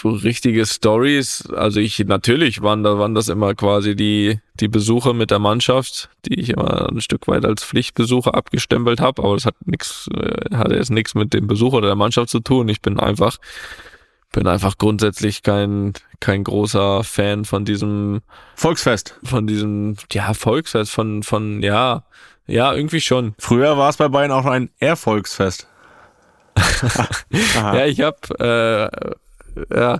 richtige Stories. Also ich natürlich waren da waren das immer quasi die die Besuche mit der Mannschaft, die ich immer ein Stück weit als Pflichtbesuche abgestempelt habe. Aber das hat nichts, äh, hatte jetzt nichts mit dem Besuch oder der Mannschaft zu tun. Ich bin einfach bin einfach grundsätzlich kein kein großer Fan von diesem Volksfest, von diesem ja Volksfest, von von ja ja irgendwie schon. Früher war es bei Bayern auch ein Erfolgsfest. ja, ich habe äh, ja,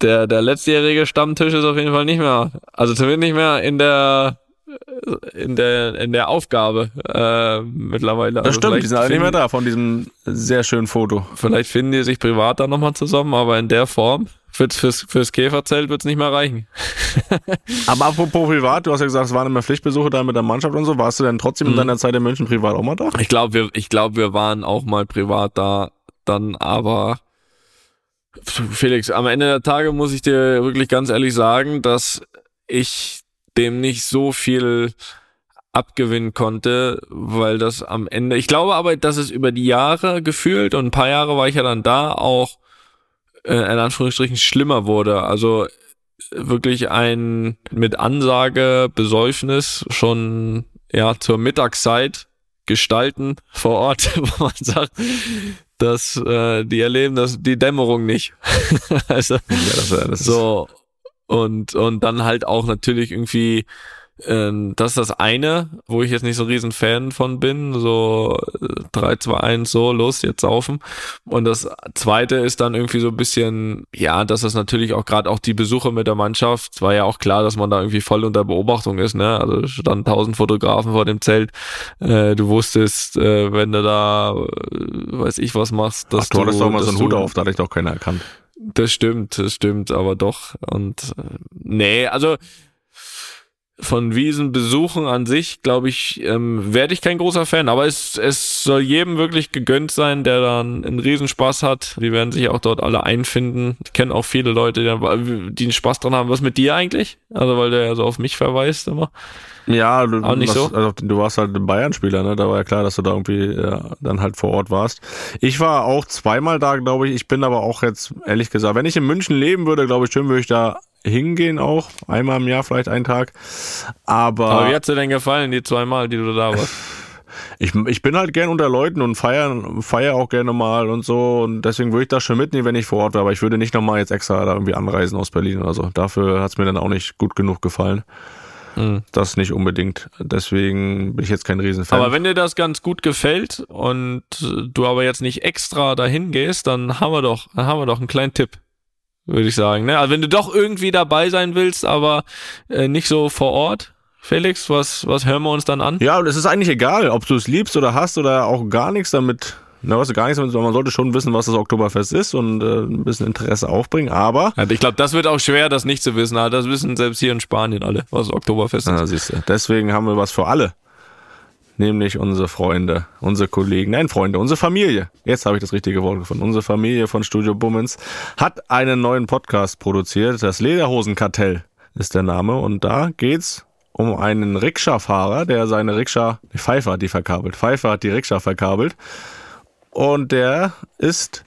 der, der letztjährige Stammtisch ist auf jeden Fall nicht mehr, also zumindest nicht mehr in der in der in der Aufgabe äh, mittlerweile. Das also stimmt, die sind alle nicht mehr da von diesem sehr schönen Foto. Vielleicht finden die sich privat dann nochmal zusammen, aber in der Form fürs, fürs, fürs Käferzelt wird's nicht mehr reichen. aber apropos privat, du hast ja gesagt, es waren immer Pflichtbesuche da mit der Mannschaft und so. Warst du denn trotzdem in Mhm. deiner Zeit in München privat auch mal da? Ich glaube, wir, ich glaube, wir waren auch mal privat da, dann aber Felix, am Ende der Tage muss ich dir wirklich ganz ehrlich sagen, dass ich dem nicht so viel abgewinnen konnte, weil das am Ende, ich glaube aber, dass es über die Jahre gefühlt und ein paar Jahre war ich ja dann da auch in Anführungsstrichen schlimmer wurde. Also wirklich ein mit Ansage Besäufnis schon ja zur Mittagszeit gestalten vor Ort, wo man sagt, dass äh, die erleben das die Dämmerung nicht. also Ja, das, das ist so und und dann halt auch natürlich irgendwie das ist das eine, wo ich jetzt nicht so riesen Fan von bin. So 3, 2, 1, so, los, jetzt saufen. Und das zweite ist dann irgendwie so ein bisschen, ja, dass das natürlich auch gerade auch die Besuche mit der Mannschaft, es war ja auch klar, dass man da irgendwie voll unter Beobachtung ist, ne? Also standen tausend Fotografen vor dem Zelt. Äh, du wusstest, äh, wenn du da, äh, weiß ich was machst, dass Ach, du hattest doch mal so einen du- Hut auf, da hat dich doch keiner erkannt. das stimmt, das stimmt, aber doch. Und äh, nee, also von Wiesenbesuchen an sich, glaube ich, ähm, werde ich kein großer Fan. Aber es, es soll jedem wirklich gegönnt sein, der dann einen Riesenspaß hat. Die werden sich auch dort alle einfinden. Ich kenne auch viele Leute, die, die einen Spaß dran haben. Was mit dir eigentlich? Also weil der ja so auf mich verweist immer. Ja, du, Auch nicht was, so? also, du warst halt ein Bayern-Spieler, ne? Da war ja klar, dass du da irgendwie ja, dann halt vor Ort warst. Ich war auch zweimal da, glaube ich. Ich bin aber auch jetzt, ehrlich gesagt, wenn ich in München leben würde, glaube ich, schön würde ich da hingehen auch. Einmal im Jahr, vielleicht einen Tag. Aber, Aber wie hat's dir denn gefallen, die zweimal, die du da warst? ich, ich bin halt gern unter Leuten und feiern, feier auch gerne mal und so. Und deswegen würde ich das schon mitnehmen, wenn ich vor Ort wäre. Aber ich würde nicht nochmal jetzt extra da irgendwie anreisen aus Berlin oder so. Dafür hat's mir dann auch nicht gut genug gefallen. Hm. Das nicht unbedingt. Deswegen bin ich jetzt kein Riesenfan. Aber wenn dir das ganz gut gefällt und du aber jetzt nicht extra dahin gehst, dann haben wir doch, dann haben wir doch einen kleinen Tipp, würde ich sagen. Ne? Also wenn du doch irgendwie dabei sein willst, aber äh, nicht so vor Ort, Felix, was, was hören wir uns dann an? Ja, und es ist eigentlich egal, ob du es liebst oder hast oder auch gar nichts damit. Na, was gar nichts damit, man sollte schon wissen, was das Oktoberfest ist und äh, ein bisschen Interesse aufbringen, aber. Also Ich glaube, das wird auch schwer, das nicht zu wissen. Aber das wissen selbst hier in Spanien alle, was Oktoberfest ist. Na, siehst du, deswegen haben wir was für alle. Nämlich unsere Freunde, unsere Kollegen, nein, Freunde, unsere Familie. Jetzt habe ich das richtige Wort gefunden. Unsere Familie von Studio Bummens hat einen neuen Podcast produziert. Das Lederhosenkartell ist der Name. Und da geht's um einen Rikscha-Fahrer, der seine Rikscha, die Pfeiffer hat die verkabelt. Pfeiffer hat die Rikscha verkabelt. Und der ist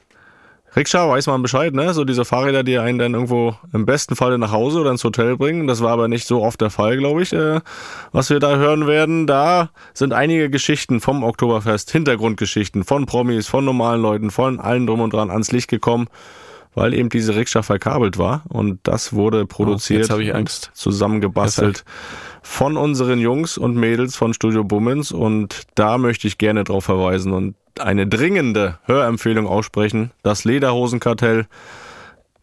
Rikscha, weiß man Bescheid, ne? So diese Fahrräder, die einen dann irgendwo im besten Falle nach Hause oder ins Hotel bringen. Das war aber nicht so oft der Fall, glaube ich, äh, was wir da hören werden. Da sind einige Geschichten vom Oktoberfest, Hintergrundgeschichten von Promis, von normalen Leuten, von allen drum und dran ans Licht gekommen, weil eben diese Rikscha verkabelt war. Und das wurde produziert, Oh, jetzt ich Angst. zusammengebastelt von unseren Jungs und Mädels von Studio Bummens. Und da möchte ich gerne drauf verweisen und eine dringende Hörempfehlung aussprechen. Das Lederhosenkartell.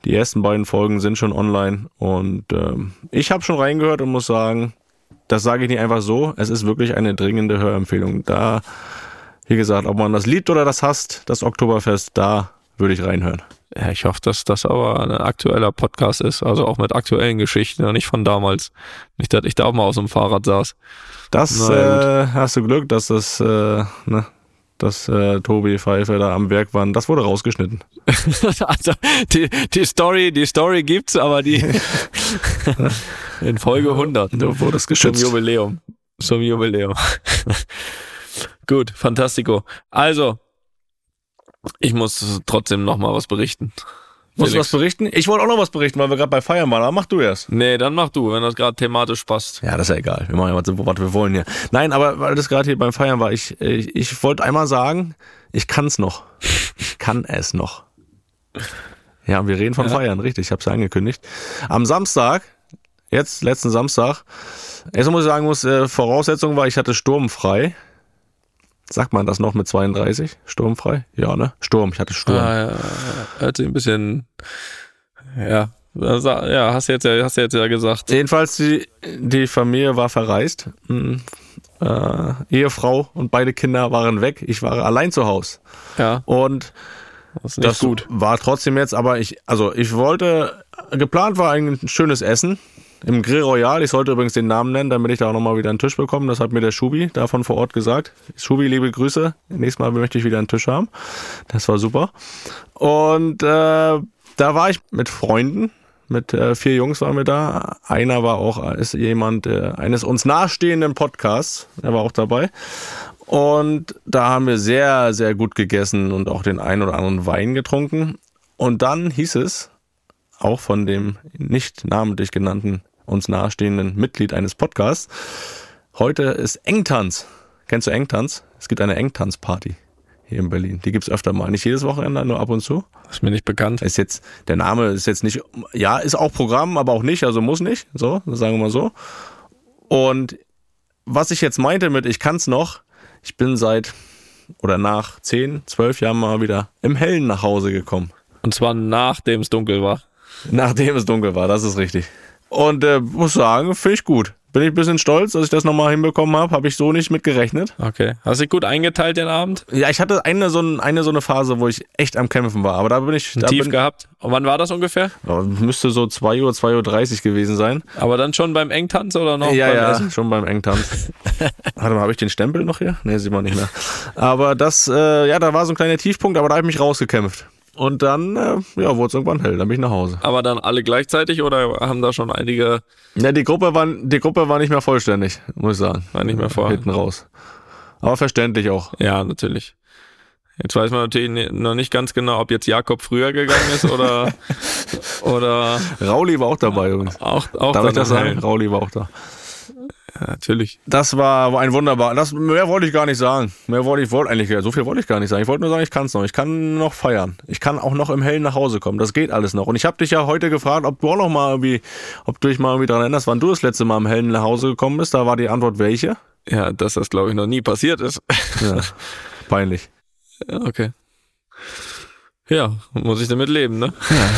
Die ersten beiden Folgen sind schon online und ähm, ich habe schon reingehört und muss sagen, das sage ich nicht einfach so. Es ist wirklich eine dringende Hörempfehlung. Da, wie gesagt, ob man das liebt oder das hasst, das Oktoberfest, da würde ich reinhören. Ja, ich hoffe, dass das aber ein aktueller Podcast ist, also auch mit aktuellen Geschichten, und nicht von damals. Nicht, dass ich da auch mal aus dem Fahrrad saß. Das äh, hast du Glück, dass das, äh, ne, dass äh, Tobi Pfeife da am Werk waren. Das wurde rausgeschnitten. also die, die Story, die Story gibt's, aber die in Folge 100 Du wurdest zum geschützt. Jubiläum, zum Jubiläum. Gut, fantastico. Also ich muss trotzdem noch mal was berichten. Musst du was berichten? Ich wollte auch noch was berichten, weil wir gerade bei Feiern waren. Aber mach du erst. Nee, dann mach du, wenn das gerade thematisch passt. Ja, das ist ja egal. Wir machen ja, was, was wir wollen hier. Nein, aber weil das gerade hier beim Feiern war, ich, ich, ich wollte einmal sagen, ich kann's noch. Ich kann es noch. Ja, wir reden von Ja. Feiern, richtig. Ich habe es ja angekündigt. Am Samstag, jetzt letzten Samstag, erstmal muss ich sagen, muss, äh, Voraussetzung war, ich hatte sturmfrei. Sagt man das noch mit 32? Sturmfrei? Ja, ne? Sturm, ich hatte Sturm. Ah, ja, ja, hört sich ein bisschen, ja, ja, hast du jetzt, ja- hast du jetzt ja gesagt. Jedenfalls, die, die Familie war verreist. Hm, Äh, Ehefrau und beide Kinder waren weg. Ich war allein zu Hause. Ja, Und das ist das gut. war trotzdem jetzt, aber ich, also ich wollte, geplant war eigentlich ein schönes Essen im Grill Royal. Ich sollte übrigens den Namen nennen, damit ich da auch nochmal wieder einen Tisch bekomme. Das hat mir der Schubi davon vor Ort gesagt. Schubi, liebe Grüße. Nächstes Mal möchte ich wieder einen Tisch haben. Das war super. Und äh, da war ich mit Freunden. Mit äh, vier Jungs waren wir da. Einer war auch ist jemand äh, eines uns nahestehenden Podcasts. Er war auch dabei. Und da haben wir sehr, sehr gut gegessen und auch den einen oder anderen Wein getrunken. Und dann hieß es, auch von dem nicht namentlich genannten, uns nahestehenden Mitglied eines Podcasts, heute ist Engtanz. Kennst du Engtanz? Es gibt eine Engtanz-Party hier in Berlin. Die gibt's öfter mal. Nicht jedes Wochenende, nur ab und zu. ist mir nicht bekannt. Ist jetzt, der Name ist jetzt nicht, ja, ist auch Programm, aber auch nicht, also muss nicht. So, sagen wir mal so. Und was ich jetzt meinte mit, ich kann's noch, ich bin seit oder nach 10, 12 Jahren mal wieder im Hellen nach Hause gekommen. Und zwar nachdem es dunkel war. Nachdem es dunkel war, das ist richtig. Und äh, muss sagen, finde ich gut. Bin ich ein bisschen stolz, dass ich das nochmal hinbekommen habe. Habe ich so nicht mit gerechnet. Okay. Hast du dich gut eingeteilt den Abend? Ja, ich hatte eine so, ein- eine so eine Phase, wo ich echt am Kämpfen war. Aber da bin ich. Da Tief bin, gehabt. Und wann war das ungefähr? Müsste so 2 Uhr, 2.30 Uhr gewesen sein. Aber dann schon beim Engtanz oder noch ja, beim ja, Essen? schon beim Engtanz. Warte mal, habe ich den Stempel noch hier? Nee, sieht man nicht mehr. Aber das, äh, ja, da war so ein kleiner Tiefpunkt, aber da habe ich mich rausgekämpft. Und dann, äh, ja, wurde es irgendwann hell, dann bin ich nach Hause. Aber dann alle gleichzeitig oder haben da schon einige Ja, die Gruppe war, die Gruppe war nicht mehr vollständig, muss ich sagen. War nicht mehr vor. Hinten raus. Aber verständlich auch. Ja, natürlich. Jetzt weiß man natürlich noch nicht ganz genau, ob jetzt Jakob früher gegangen ist oder oder Rauli war auch dabei übrigens. auch auch Darf ich das sagen? Rauli war auch da. Ja, natürlich. Das war ein wunderbar. Das, mehr wollte ich gar nicht sagen. Mehr wollte ich, wollte eigentlich, so viel wollte ich gar nicht sagen. Ich wollte nur sagen, ich kann es noch. Ich kann noch feiern. Ich kann auch noch im Hellen nach Hause kommen. Das geht alles noch. Und ich habe dich ja heute gefragt, ob du auch noch mal irgendwie, ob du dich mal irgendwie daran erinnerst, wann du das letzte Mal im Hellen nach Hause gekommen bist. Da war die Antwort welche? Ja, dass das glaube ich noch nie passiert ist. Ja, peinlich. Ja, okay. Ja, muss ich damit leben, ne?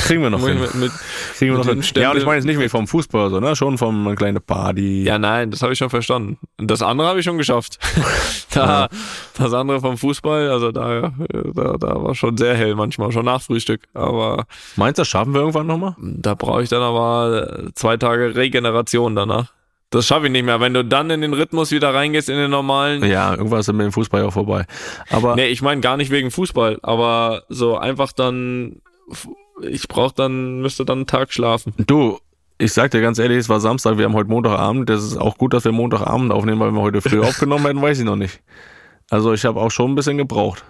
Kriegen wir noch hin. mit, mit, Kriegen wir noch hin. Ja, und ich meine jetzt nicht wie vom Fußball, oder so, ne? Schon vom eine kleine Party. ja, nein, das habe ich schon verstanden. Das andere habe ich schon geschafft. da, das andere vom Fußball, also da, da, da war schon sehr hell manchmal, schon nach Frühstück. Aber Meinst du, das schaffen wir irgendwann nochmal? Da brauche ich dann aber zwei Tage Regeneration danach. Das schaffe ich nicht mehr. Wenn du dann in den Rhythmus wieder reingehst, in den normalen. Ja, irgendwas ist mit dem Fußball auch vorbei. Aber Nee, ich meine gar nicht wegen Fußball, aber so einfach dann. Ich brauche dann, müsste dann einen Tag schlafen. Du, ich sag dir ganz ehrlich, es war Samstag, wir haben heute Montagabend. Das ist auch gut, dass wir Montagabend aufnehmen, weil wir heute früh aufgenommen hätten, weiß ich noch nicht. Also ich habe auch schon ein bisschen gebraucht.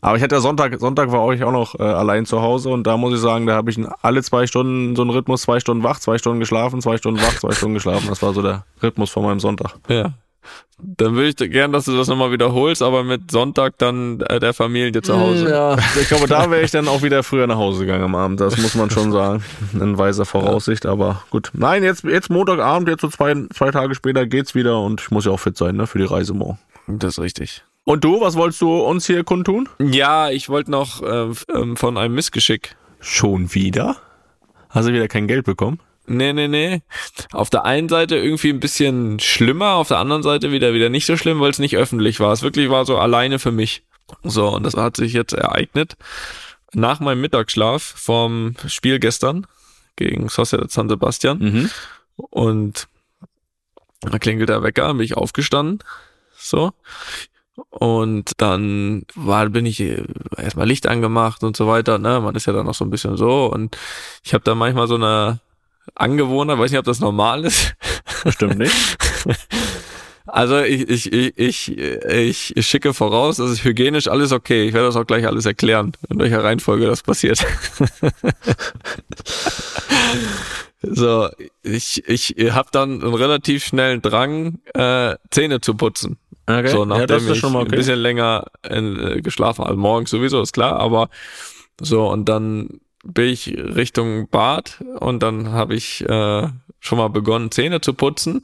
Aber ich hatte ja Sonntag, Sonntag war ich auch noch äh, allein zu Hause und da muss ich sagen, da habe ich alle zwei Stunden so einen Rhythmus, zwei Stunden wach, zwei Stunden geschlafen, zwei Stunden wach, zwei Stunden geschlafen. Das war so der Rhythmus von meinem Sonntag. Ja. Dann würde ich gern, dass du das nochmal wiederholst, aber mit Sonntag dann äh, der Familie zu Hause. Ja, ich glaube, da wäre ich dann auch wieder früher nach Hause gegangen am Abend. Das muss man schon sagen. In weiser Voraussicht, aber gut. Nein, jetzt, jetzt Montagabend, jetzt so zwei, zwei Tage später geht's wieder und ich muss ja auch fit sein, ne, für die Reise morgen. Das ist richtig. Und du, was wolltest du uns hier kundtun? Ja, ich wollte noch äh, ähm, von einem Missgeschick Schon wieder? Hast du wieder kein Geld bekommen? Nee, nee, nee. Auf der einen Seite irgendwie ein bisschen schlimmer, auf der anderen Seite wieder wieder nicht so schlimm, weil es nicht öffentlich war. Es wirklich war so alleine für mich. So, und das hat sich jetzt ereignet. Nach meinem Mittagsschlaf vom Spiel gestern gegen Sociedad San Sebastian. Mhm. Und da klingelt der Wecker, bin ich aufgestanden. So. Und dann war, bin ich äh, erstmal Licht angemacht und so weiter, ne? Man ist ja dann noch so ein bisschen so. Und ich habe da manchmal so eine Angewohnheit, weiß nicht, ob das normal ist. Bestimmt nicht. Also ich, ich, ich, ich, ich, ich schicke voraus, das ist hygienisch alles okay. Ich werde das auch gleich alles erklären, in welcher Reihenfolge das passiert. so, ich, ich habe dann einen relativ schnellen Drang, äh, Zähne zu putzen. Okay. So, ja, nachdem ist ich schon mal ein okay. bisschen länger in, äh, geschlafen habe. Morgens sowieso, ist klar, aber so, und dann bin ich Richtung Bad und dann habe ich äh, schon mal begonnen, Zähne zu putzen.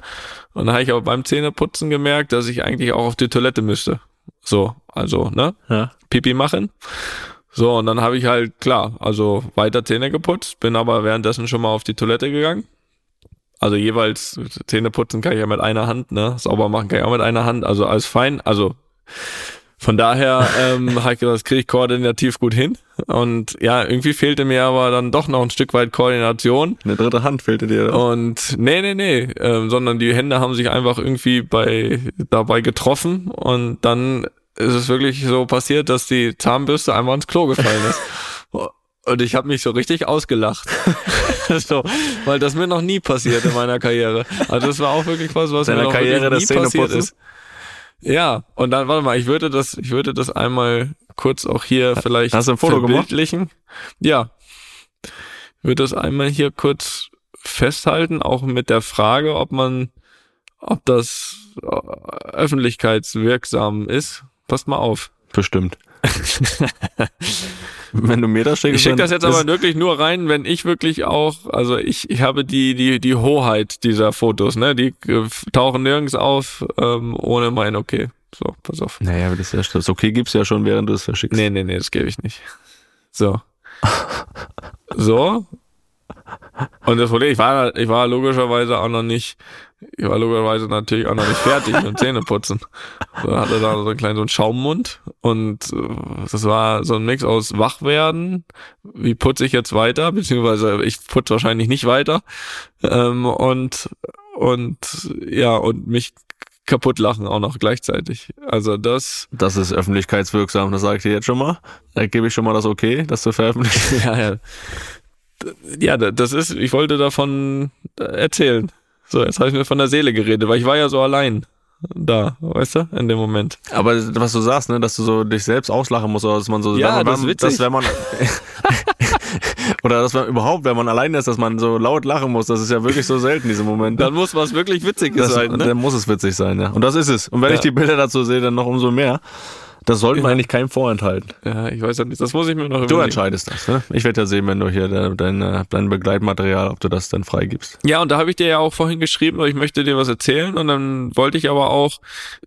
Und dann habe ich aber beim Zähneputzen gemerkt, dass ich eigentlich auch auf die Toilette müsste. So, also, ne? Ja. Pipi machen. So, und dann habe ich halt, klar, also weiter Zähne geputzt, bin aber währenddessen schon mal auf die Toilette gegangen. Also jeweils Zähne putzen kann ich ja mit einer Hand, ne? Sauber machen kann ich auch mit einer Hand, also alles fein. Also von daher ähm, habe ich gedacht, das kriege ich koordinativ gut hin. Und ja, irgendwie fehlte mir aber dann doch noch ein Stück weit Koordination. Eine dritte Hand fehlte dir. da. Und nee, nee, nee, ähm, sondern die Hände haben sich einfach irgendwie bei dabei getroffen und dann ist es wirklich so passiert, dass die Zahnbürste einmal ins Klo gefallen ist. Und ich habe mich so richtig ausgelacht. so, weil das mir noch nie passiert in meiner Karriere. Also das war auch wirklich was, was Deiner mir noch Karriere nie passiert ist. Ja, und dann, warte mal, ich würde das, ich würde das einmal kurz auch hier vielleicht Hast du ein Foto gemacht? verbildlichen. Ja. Ich würde das einmal hier kurz festhalten, auch mit der Frage, ob man, ob das äh, öffentlichkeitswirksam ist. Passt mal auf. Bestimmt. Wenn du mir das schickst. Ich schicke das jetzt aber wirklich nur rein, wenn ich wirklich auch, also ich, ich habe die, die, die Hoheit dieser Fotos, ne? Die äh, tauchen nirgends auf, ähm, ohne mein Okay. So, pass auf. Naja, aber das, ist ja, das okay gibt's ja schon, während du es verschickst. Nee, nee, nee, das gebe ich nicht. So. So. Und das Problem, ich war, ich war logischerweise auch noch nicht, ich war logischerweise natürlich auch noch nicht fertig mit Zähneputzen. So hatte da so einen kleinen so einen Schaummund und äh, das war so ein Mix aus Wachwerden, wie putze ich jetzt weiter, beziehungsweise ich putze wahrscheinlich nicht weiter ähm, und und ja und mich kaputt lachen auch noch gleichzeitig. Also das Das ist öffentlichkeitswirksam, das sage ich dir jetzt schon mal. Da gebe ich schon mal das okay, das zu veröffentlichen. ja, ja. Ja, da- das ist, ich wollte davon äh, erzählen. So, jetzt habe ich mir von der Seele geredet, weil ich war ja so allein da, weißt du, in dem Moment. Aber was du sagst, ne, dass du so dich selbst auslachen musst, oder dass man so, Ja, wenn man, das ist witzig. dass, wenn man oder dass man überhaupt, wenn man allein ist, dass man so laut lachen muss, das ist ja wirklich so selten, diese Momente. Dann muss was wirklich Witziges das, sein, ne? Dann muss es witzig sein, ja. Und das ist es. Und wenn Ja. ich die Bilder dazu sehe, dann noch umso mehr. Das sollte man Ja. eigentlich keinem vorenthalten. Ja, ich weiß ja nicht, das muss ich mir noch Du überlegen. entscheidest das, ne? Ich werde ja sehen, wenn du hier de- dein, äh, dein Begleitmaterial, ob du das dann freigibst. Ja, und da habe ich dir ja auch vorhin geschrieben, ich möchte dir was erzählen und dann wollte ich aber auch,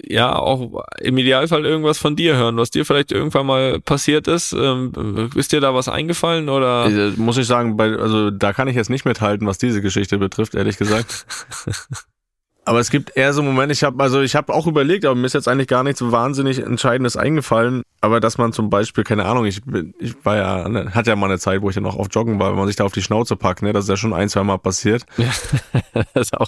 ja, auch im Idealfall irgendwas von dir hören, was dir vielleicht irgendwann mal passiert ist. Ähm, ist dir da was eingefallen oder? Äh, Muss ich sagen, bei, also da kann ich jetzt nicht mithalten, was diese Geschichte betrifft, ehrlich gesagt. Aber es gibt eher so Momente, ich habe also ich habe auch überlegt, aber mir ist jetzt eigentlich gar nichts so wahnsinnig Entscheidendes eingefallen. Aber dass man zum Beispiel, keine Ahnung, ich, bin- ich war ja, ne, hat ja mal eine Zeit, wo ich dann auch auf Joggen war, wenn man sich da auf die Schnauze packt, ne, das ist ja schon ein, zwei Mal passiert. das ist auch,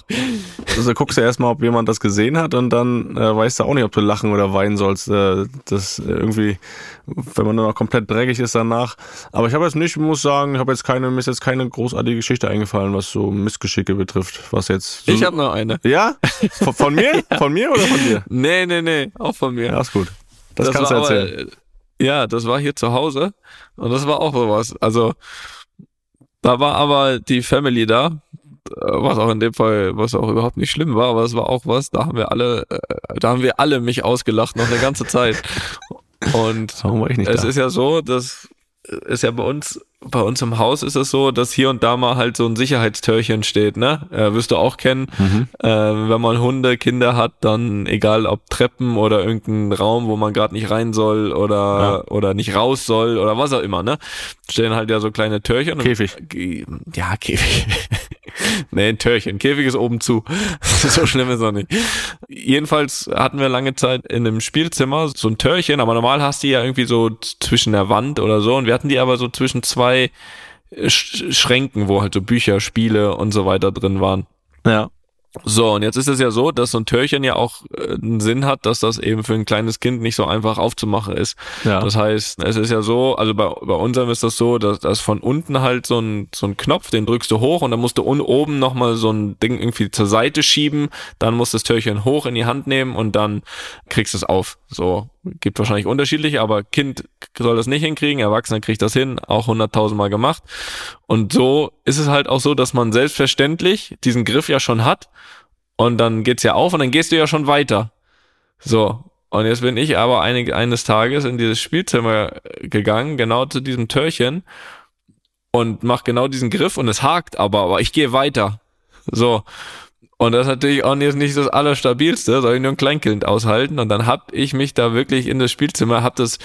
Also guckst du erstmal, ob jemand das gesehen hat und dann äh, weißt du auch nicht, ob du lachen oder weinen sollst. Äh, das irgendwie, wenn man dann auch komplett dreckig ist danach. Aber ich habe jetzt nicht, muss sagen, ich habe jetzt keine, mir ist jetzt keine großartige Geschichte eingefallen, was so Missgeschicke betrifft. Was jetzt. So, ich habe noch eine. Ja? Von, von mir? Von mir oder von dir? Nee, nee, nee, auch von mir. Ja, ist gut. Das, kannst du erzählen. Aber, äh, ja, das war hier zu Hause und das war auch sowas. Also da war aber die Family da, was auch in dem Fall, was auch überhaupt nicht schlimm war, aber es war auch was, da haben wir alle, äh, da haben wir alle mich ausgelacht noch eine ganze Zeit. Und es da? ist ja so, dass ist ja bei uns, bei uns im Haus ist es so, dass hier und da mal halt so ein Sicherheitstörchen steht, ne? Äh, wirst du auch kennen. Mhm. Äh, wenn man Hunde, Kinder hat, dann egal ob Treppen oder irgendein Raum, wo man gerade nicht rein soll oder oder nicht raus soll oder was auch immer, ne? Stehen halt ja so kleine Törchen. und- Käfig. Ge- Ja, Käfig. nee, ein Törchen. Käfig ist oben zu. so schlimm ist noch nicht. Jedenfalls hatten wir lange Zeit in einem Spielzimmer so ein Törchen, aber normal hast du die ja irgendwie so zwischen der Wand oder so und wir hatten die aber so zwischen zwei Sch Schränken, wo halt so Bücher, Spiele und so weiter drin waren. Ja. So, und jetzt ist es ja so, dass so ein Türchen ja auch äh, einen Sinn hat, dass das eben für ein kleines Kind nicht so einfach aufzumachen ist. Ja. Das heißt, es ist ja so, also bei, bei unserem ist das so, dass, dass von unten halt so ein, so ein Knopf, den drückst du hoch und dann musst du un, oben nochmal so ein Ding irgendwie zur Seite schieben, dann musst du das Türchen hoch in die Hand nehmen und dann kriegst du es auf. So, gibt wahrscheinlich unterschiedliche, aber Kind soll das nicht hinkriegen, Erwachsener kriegt das hin, auch hunderttausendmal gemacht. Und so ist es halt auch so, dass man selbstverständlich diesen Griff ja schon hat und dann geht's ja auf und dann gehst du ja schon weiter. So. Und jetzt bin ich aber einig, eines Tages in dieses Spielzimmer gegangen, genau zu diesem Türchen und mach genau diesen Griff und es hakt aber, aber ich gehe weiter. So. Und das ist natürlich auch jetzt nicht das Allerstabilste, soll ich nur ein Kleinkind aushalten. Und dann hab ich mich da wirklich in das Spielzimmer, hab das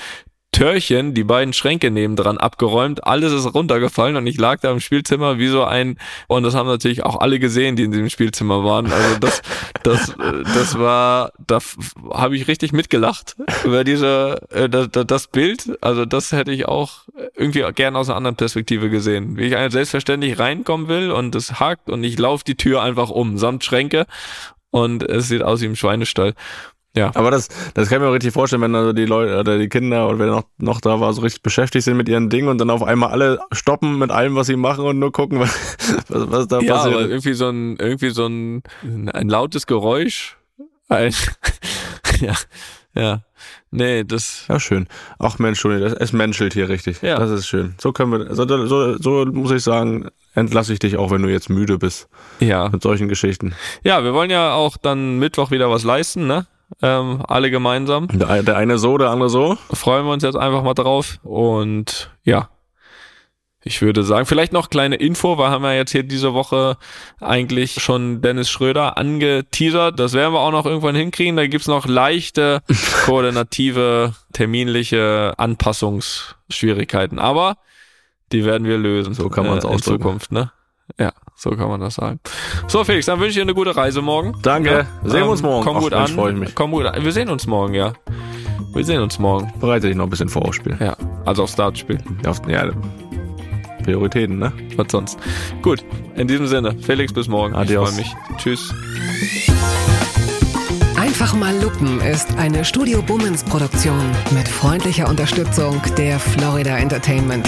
Türchen, die beiden Schränke nebendran abgeräumt, alles ist runtergefallen und ich lag da im Spielzimmer wie so ein, und das haben natürlich auch alle gesehen, die in diesem Spielzimmer waren. Also das, das, äh, das war, da habe ich richtig mitgelacht über diese, äh, das, das Bild. Also das hätte ich auch irgendwie gern aus einer anderen Perspektive gesehen. Wie ich selbstverständlich reinkommen will und es hakt und ich laufe die Tür einfach um, samt Schränke und es sieht aus wie im Schweinestall. Ja. Aber das, das kann ich mir auch richtig vorstellen, wenn also die Leute oder die Kinder oder wer noch, noch da war, so richtig beschäftigt sind mit ihren Dingen und dann auf einmal alle stoppen mit allem, was sie machen und nur gucken, was, was, was da Ja, aber passiert. irgendwie so ein, irgendwie so ein, ein lautes Geräusch. Ein, ja, ja. Nee, das, Ja, schön. Ach Mensch, das, es menschelt hier richtig. Ja. Das ist schön. So können wir, so, so, so muss ich sagen, entlasse ich dich auch, wenn du jetzt müde bist ja. mit solchen Geschichten. Ja, wir wollen ja auch dann Mittwoch wieder was leisten, ne? Ähm, alle gemeinsam. Der, der eine so, der andere so. Freuen wir uns jetzt einfach mal drauf. Und ja, ich würde sagen, vielleicht noch kleine Info, weil haben wir jetzt hier diese Woche eigentlich schon Dennis Schröder angeteasert. Das werden wir auch noch irgendwann hinkriegen. Da gibt's noch leichte koordinative, terminliche Anpassungsschwierigkeiten. Aber die werden wir lösen. So kann man es äh, in ausdrücken. Zukunft, ne? Ja, so kann man das sagen. So, Felix, dann wünsche ich dir eine gute Reise morgen. Danke. Sehen wir uns morgen. Komm Ach, gut Mensch, an. freu ich mich. Komm gut an. Wir sehen uns morgen, ja. Wir sehen uns morgen. Bereite dich noch ein bisschen vor aufs Spiel. Ja, also aufs Startspiel. Ja, auf- ja, Prioritäten, ne? Was sonst? Gut, in diesem Sinne, Felix, bis morgen. Adios. Ich freue mich. Tschüss. Einfach mal lupen ist eine Studio Bummens Produktion mit freundlicher Unterstützung der Florida Entertainment.